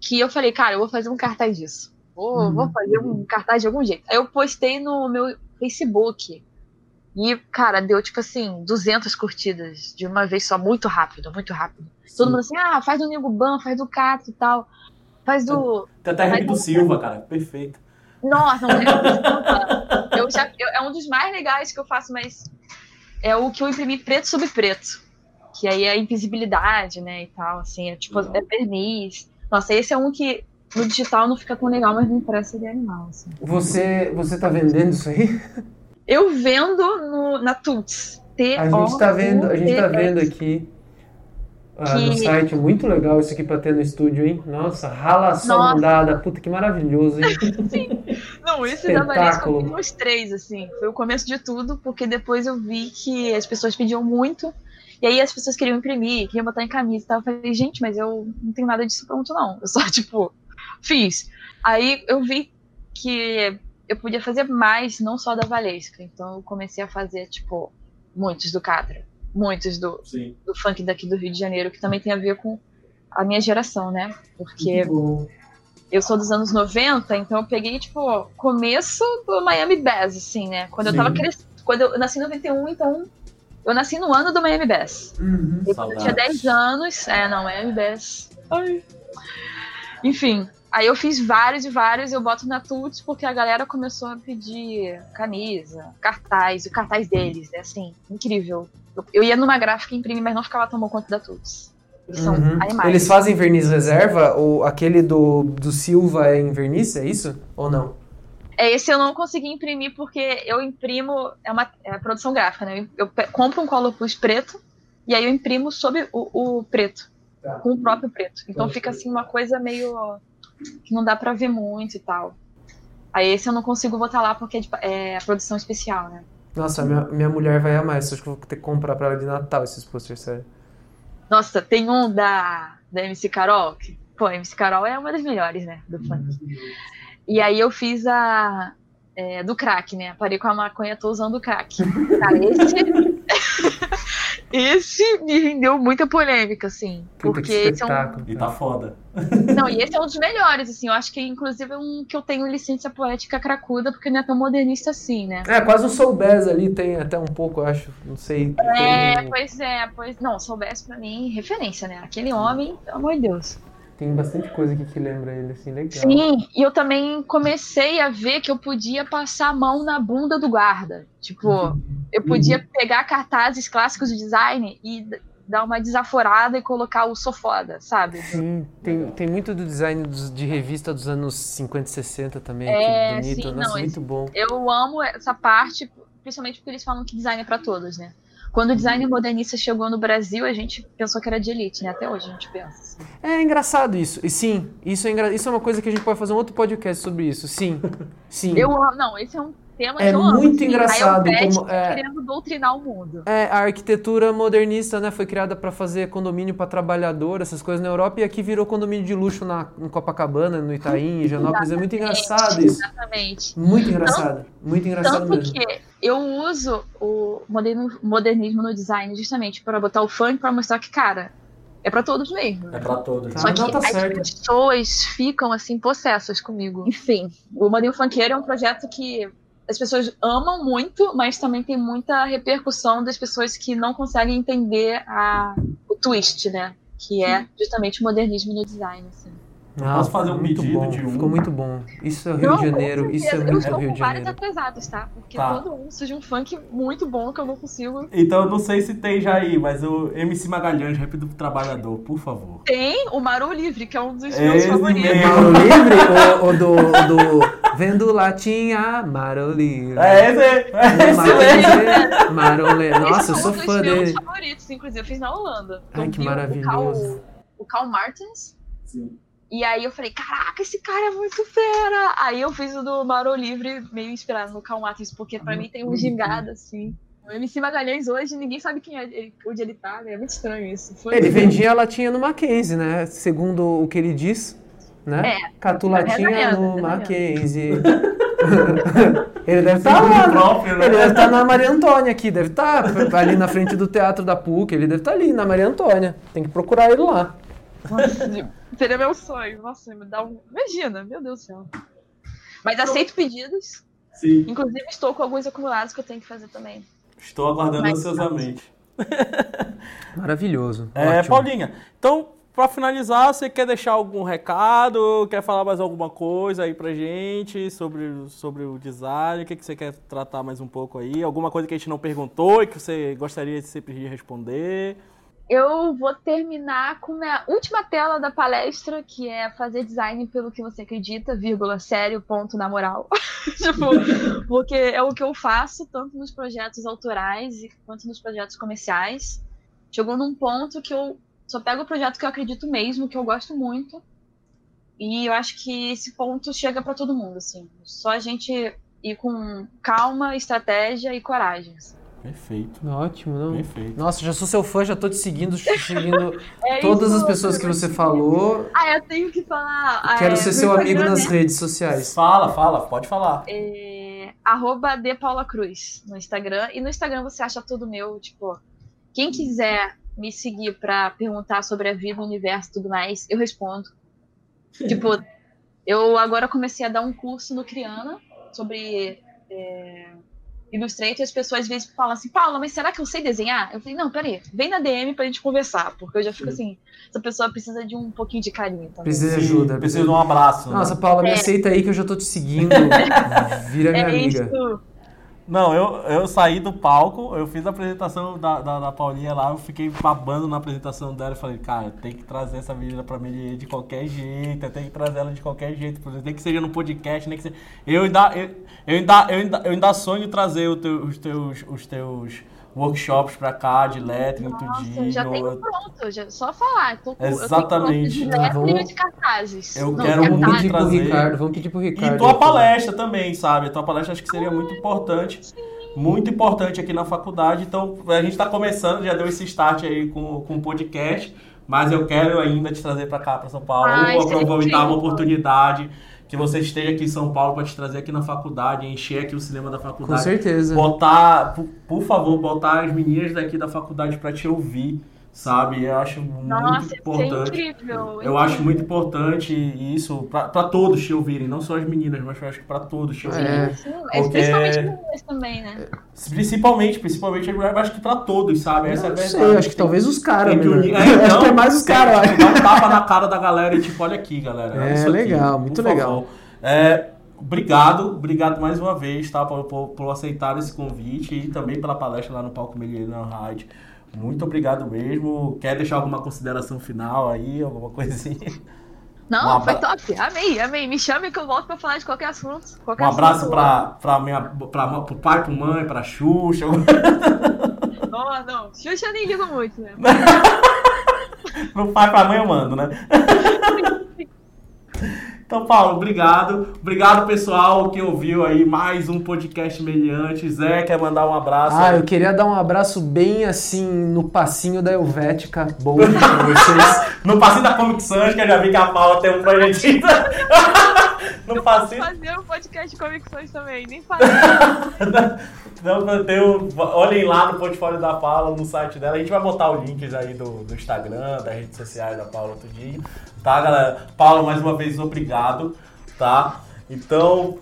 Que eu falei, cara, eu vou fazer um cartaz disso. Vou, Uhum. vou fazer um cartaz de algum jeito. Aí eu postei no meu Facebook. E, cara, deu tipo assim, 200 curtidas de uma vez só, muito rápido, muito rápido. Todo Sim. mundo assim, ah, faz do Nego Ban, faz do Cato e tal. Faz do. Tem até Remy do Silva, cara. Perfeito. Nossa, não é. eu já, eu- é um dos mais legais que eu faço, mas é o que eu imprimi preto sobre preto. Que aí é invisibilidade, né? E tal, assim, é tipo, Legal. é verniz. Nossa, esse é um que no digital não fica tão legal, mas no impresso ele é animal, assim. Você, você tá vendendo isso aí? Eu vendo no, na Tuts. A gente tá vendo, a gente tá vendo aqui ah, no Que- site, muito legal isso aqui pra ter no estúdio, hein? Nossa, ralação Nossa. mandada, puta que maravilhoso, hein? Não, esse da Espetáculo. fiz uns três, assim. Foi o começo de tudo, porque depois eu vi que as pessoas pediam muito. E aí as pessoas queriam imprimir, queriam botar em camisa e tal. Eu falei, gente, mas eu não tenho nada disso pronto, não. Eu só, tipo, fiz. Aí eu vi que eu podia fazer mais, não só da Valesca. Então eu comecei a fazer, tipo, muitos do Catra. Muitos do, Sim. do funk daqui do Rio de Janeiro, que também tem a ver com a minha geração, né? Porque eu sou dos anos 90, então eu peguei, tipo, começo do Miami Bass, assim, né? Quando eu tava Sim. crescendo. Quando eu, eu nasci em 91, então. Eu nasci no ano do Miami Bass. Uhum. E quando eu tinha Saudades. 10 anos. É, não, Miami Bass. Ai. Enfim. Aí eu fiz vários e vários, eu boto na Tuts porque a galera começou a pedir camisa, cartaz, o cartaz deles, é assim, incrível. Eu, ia numa gráfica imprimir, mas não ficava tão bom quanto da Tuts. Eles são Uhum. animais. Eles fazem verniz reserva? Ou aquele do, do Silva é em verniz, é isso? Ou não? É, esse eu não consegui imprimir porque eu imprimo, é uma é produção gráfica, né? Eu, eu compro um color plus preto e aí eu imprimo sobre o, o preto, Tá. com o próprio preto. Então Pode fica assim uma coisa meio que não dá pra ver muito e tal. Aí esse eu não consigo botar lá porque é, de é a produção especial, né? Nossa, minha, minha mulher vai amar isso. Acho que eu vou ter que comprar pra ela de Natal esses posters, sério. Nossa, tem um da, da MC Carol, que, pô, a MC Carol é uma das melhores, né, do funk. E aí eu fiz a é, do crack, né? Parei com a maconha, tô usando o crack. Cara, esse. esse me rendeu muita polêmica, assim. Puta Porque que esse é um. espetáculo. E tá foda. Não, e esse é um dos melhores, assim. Eu acho que, inclusive, é um que eu tenho licença poética cracuda, porque não é tão modernista assim, né? É, quase o Soul Bass ali tem até um pouco, eu acho. Não sei. É, tem- pois é, pois. Não, soubesse pra mim, referência, né? Aquele homem, pelo amor de Deus. Tem bastante coisa aqui que lembra ele, assim, legal. Sim, e eu também comecei a ver que eu podia passar a mão na bunda do guarda. Tipo, eu podia pegar cartazes clássicos de design e dar uma desaforada e colocar o sou foda, sabe? Sim, tem, tem muito do design dos- de revista dos anos 50 e 60 também, É, bonito. sim, Nossa, não, muito esse- bom. Eu amo essa parte, principalmente porque eles falam que design é pra todos, né? Quando o design modernista chegou no Brasil, a gente pensou que era de elite, né? Até hoje a gente pensa. assim. É engraçado isso. E sim, isso é, engra... isso é uma coisa que a gente pode fazer um outro podcast sobre isso. Sim, sim. Eu não, esse é um tema É muito assim, engraçado como- é. querendo doutrinar o mundo. É, a arquitetura modernista, né, foi criada para fazer condomínio para trabalhador, essas coisas na Europa, e aqui virou condomínio de luxo na, em Copacabana, no Itaim, em Higienópolis. É muito engraçado isso. Exatamente. Muito engraçado. Muito engraçado Tanto mesmo. que eu uso o moderno- modernismo no design justamente para botar o funk para mostrar que, cara, é para todos mesmo. É pra todos. Tá. Só Ah, que tá as certo. pessoas ficam assim possessas comigo. Enfim, o Moderno Funkeiro é um projeto que as pessoas amam muito, mas também tem muita repercussão das pessoas que não conseguem entender a, o twist, né? Que é justamente o modernismo no design. Assim. Ah, Posso fazer um pedido bom, de um? Ficou muito bom. Isso é o Rio Não, de com Janeiro, isso é eu muito estou Rio com de vários Janeiro. atrasados, tá? Porque Tá. todo ano surge um funk muito bom que eu não consigo. Então eu não sei se tem já aí, mas o MC Magalhães, Rap do Trabalhador, por favor. Tem o Maru Livre, que é um dos meus Esse favoritos. mesmo. Maro Livre ou, ou do, do Vendo Latinha, Maro Livre. É esse, é esse mesmo. Maro Livre. Nossa, eu Esse sou é um dos fã meus dele. favoritos, inclusive, eu fiz na Holanda. Ai, Eu que vi o maravilhoso. Cal- O Carl Martins. Sim. E aí eu falei, caraca, esse cara é muito fera! Aí eu fiz o do Maro Livre, meio inspirado no Karl Martins, porque pra mim tem um gingado, assim. O MC Magalhães hoje, ninguém sabe quem é, ele- onde ele tá, né? É muito estranho isso. Foi Ele vendia a latinha no Mackenzie, né? Segundo o que ele diz, né? É. Catu latinha Reza no Mackenzie. ele deve estar lá, né? próprio, né? Ele deve estar na Maria Antônia aqui, deve estar ali na frente do Teatro da PUC, ele deve estar ali na Maria Antônia. Tem que procurar ele lá. Nossa, seria meu sonho. Nossa, me dá um. Imagina, meu Deus do céu. Mas aceito pedidos. Sim. Inclusive, estou com alguns acumulados que eu tenho que fazer também. Estou aguardando Mas- ansiosamente. Maravilhoso. É, Ótimo. Paulinha, então, pra finalizar, você quer deixar algum recado? Quer falar mais alguma coisa aí pra gente sobre, sobre o design? O que, que você quer tratar mais um pouco aí? Alguma coisa que a gente não perguntou e que você gostaria de sempre de responder? Eu vou terminar com a última tela da palestra, que é fazer design pelo que você acredita, vírgula, sério, ponto, na moral. tipo, porque é o que eu faço, tanto nos projetos autorais quanto nos projetos comerciais. Chegou num ponto que eu só pego o projeto que eu acredito mesmo, que eu gosto muito. E eu acho que esse ponto chega para todo mundo, assim. Só a gente ir com calma, estratégia e coragem. assim. Perfeito, Ótimo, não? perfeito. Nossa, já sou seu fã, já tô te seguindo, seguindo É todas isso, as pessoas que você falou. Ah, eu tenho que falar. ah, Quero é, ser seu amigo nas redes sociais. Fala, fala, pode falar. É, arroba de Paula Cruz no Instagram. E no Instagram você acha tudo meu, tipo, quem quiser me seguir pra perguntar sobre a vida, o universo e tudo mais, eu respondo. tipo, eu agora comecei a dar um curso no Criana sobre é, Illustrator e as pessoas às vezes falam assim, Paula, mas será que eu sei desenhar? Eu falei, não, peraí, vem na DM pra gente conversar, porque eu já fico assim, essa pessoa precisa de um pouquinho de carinho também. Precisa de ajuda. Precisa de um abraço. né? Nossa, Paula, me É. aceita aí que eu já tô te seguindo. Vira minha é amiga. isso. Não, eu, eu saí do palco, eu fiz a apresentação da, da, da Paulinha lá, eu fiquei babando na apresentação dela e falei, cara, tem que trazer essa menina pra mim de qualquer jeito, tenho que trazer ela de qualquer jeito, nem que seja no podcast, nem que seja. Eu ainda, eu, eu ainda, eu ainda, eu ainda sonho trazer teu- os, teus, os teus workshops pra cá, de lettering, Nossa, tudinho. já tenho eu, pronto, já, só falar. Tô com, Exatamente. Eu tenho pronto de lettering Vamos- de cartazes. Eu Não, quero cartazes. Vamos pedir pro trazer. Ricardo, vamos pedir pro Ricardo. E tua palestra também, sabe? A tua palestra acho que seria muito importante. Muito importante aqui na faculdade. Então, a gente está começando, já deu esse start aí com, com o podcast. Mas eu quero ainda te trazer para cá, para São Paulo. Ai, Vou aproveitar uma oportunidade que você esteja aqui em São Paulo para te trazer aqui na faculdade, encher aqui o cinema da Com faculdade. certeza. Botar, por, por favor, botar as meninas daqui da faculdade para te ouvir. Sabe? Eu acho muito Nossa, isso é importante. incrível. Eu acho muito importante isso pra pra todos te ouvirem, não só as meninas, mas eu acho que pra todos te ouvirem. É. Sim, é, Porque- Principalmente meninas também, né? Principalmente, principalmente, eu acho que pra todos, sabe? Essa é a Não verdade. sei, acho que talvez os caras, né? unir- acho então, que é mais os caras. Dar um tapa na cara da galera e tipo, olha aqui, galera. É, isso aqui, legal, por muito legal. É, obrigado, obrigado mais uma vez, tá? Por, por, por aceitar esse convite e também pela palestra lá no Palco Melina Rádio. Muito obrigado mesmo. Quer deixar alguma consideração final aí, alguma coisinha? Não, Um foi top. Amei, amei. Me chame que eu volto pra falar de qualquer assunto. Qualquer Um abraço assunto. pra, pra minha, pra, pro pai, pro mãe, pra Xuxa. Não, não. Xuxa eu nem ligo muito, né? Pro pai, pra mãe eu mando, né? Então, Paulo, obrigado. Obrigado, pessoal, que ouviu aí mais um podcast meliante. Zé, quer mandar um abraço? Ah, aí? eu queria dar um abraço bem assim no passinho da Helvética. Bom dia pra vocês. No passinho da Comic Sans, que eu já vi que a Paula tem um projetinho. no Eu passinho. fazer um podcast de convicções também. Nem falei. Não, tem um- olhem lá no portfólio da Paula, no site dela. A gente vai botar os links aí do, do Instagram, das redes sociais da Paula tudinho. Tá, galera? Paula, mais uma vez, obrigado. Tá? Então,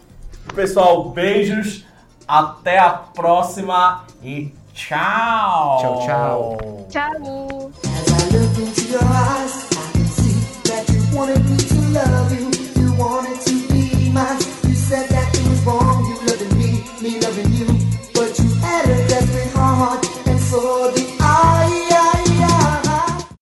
pessoal, beijos. Até a próxima e tchau. Tchau, tchau. Tchau. Wanted me to love you. You wanted to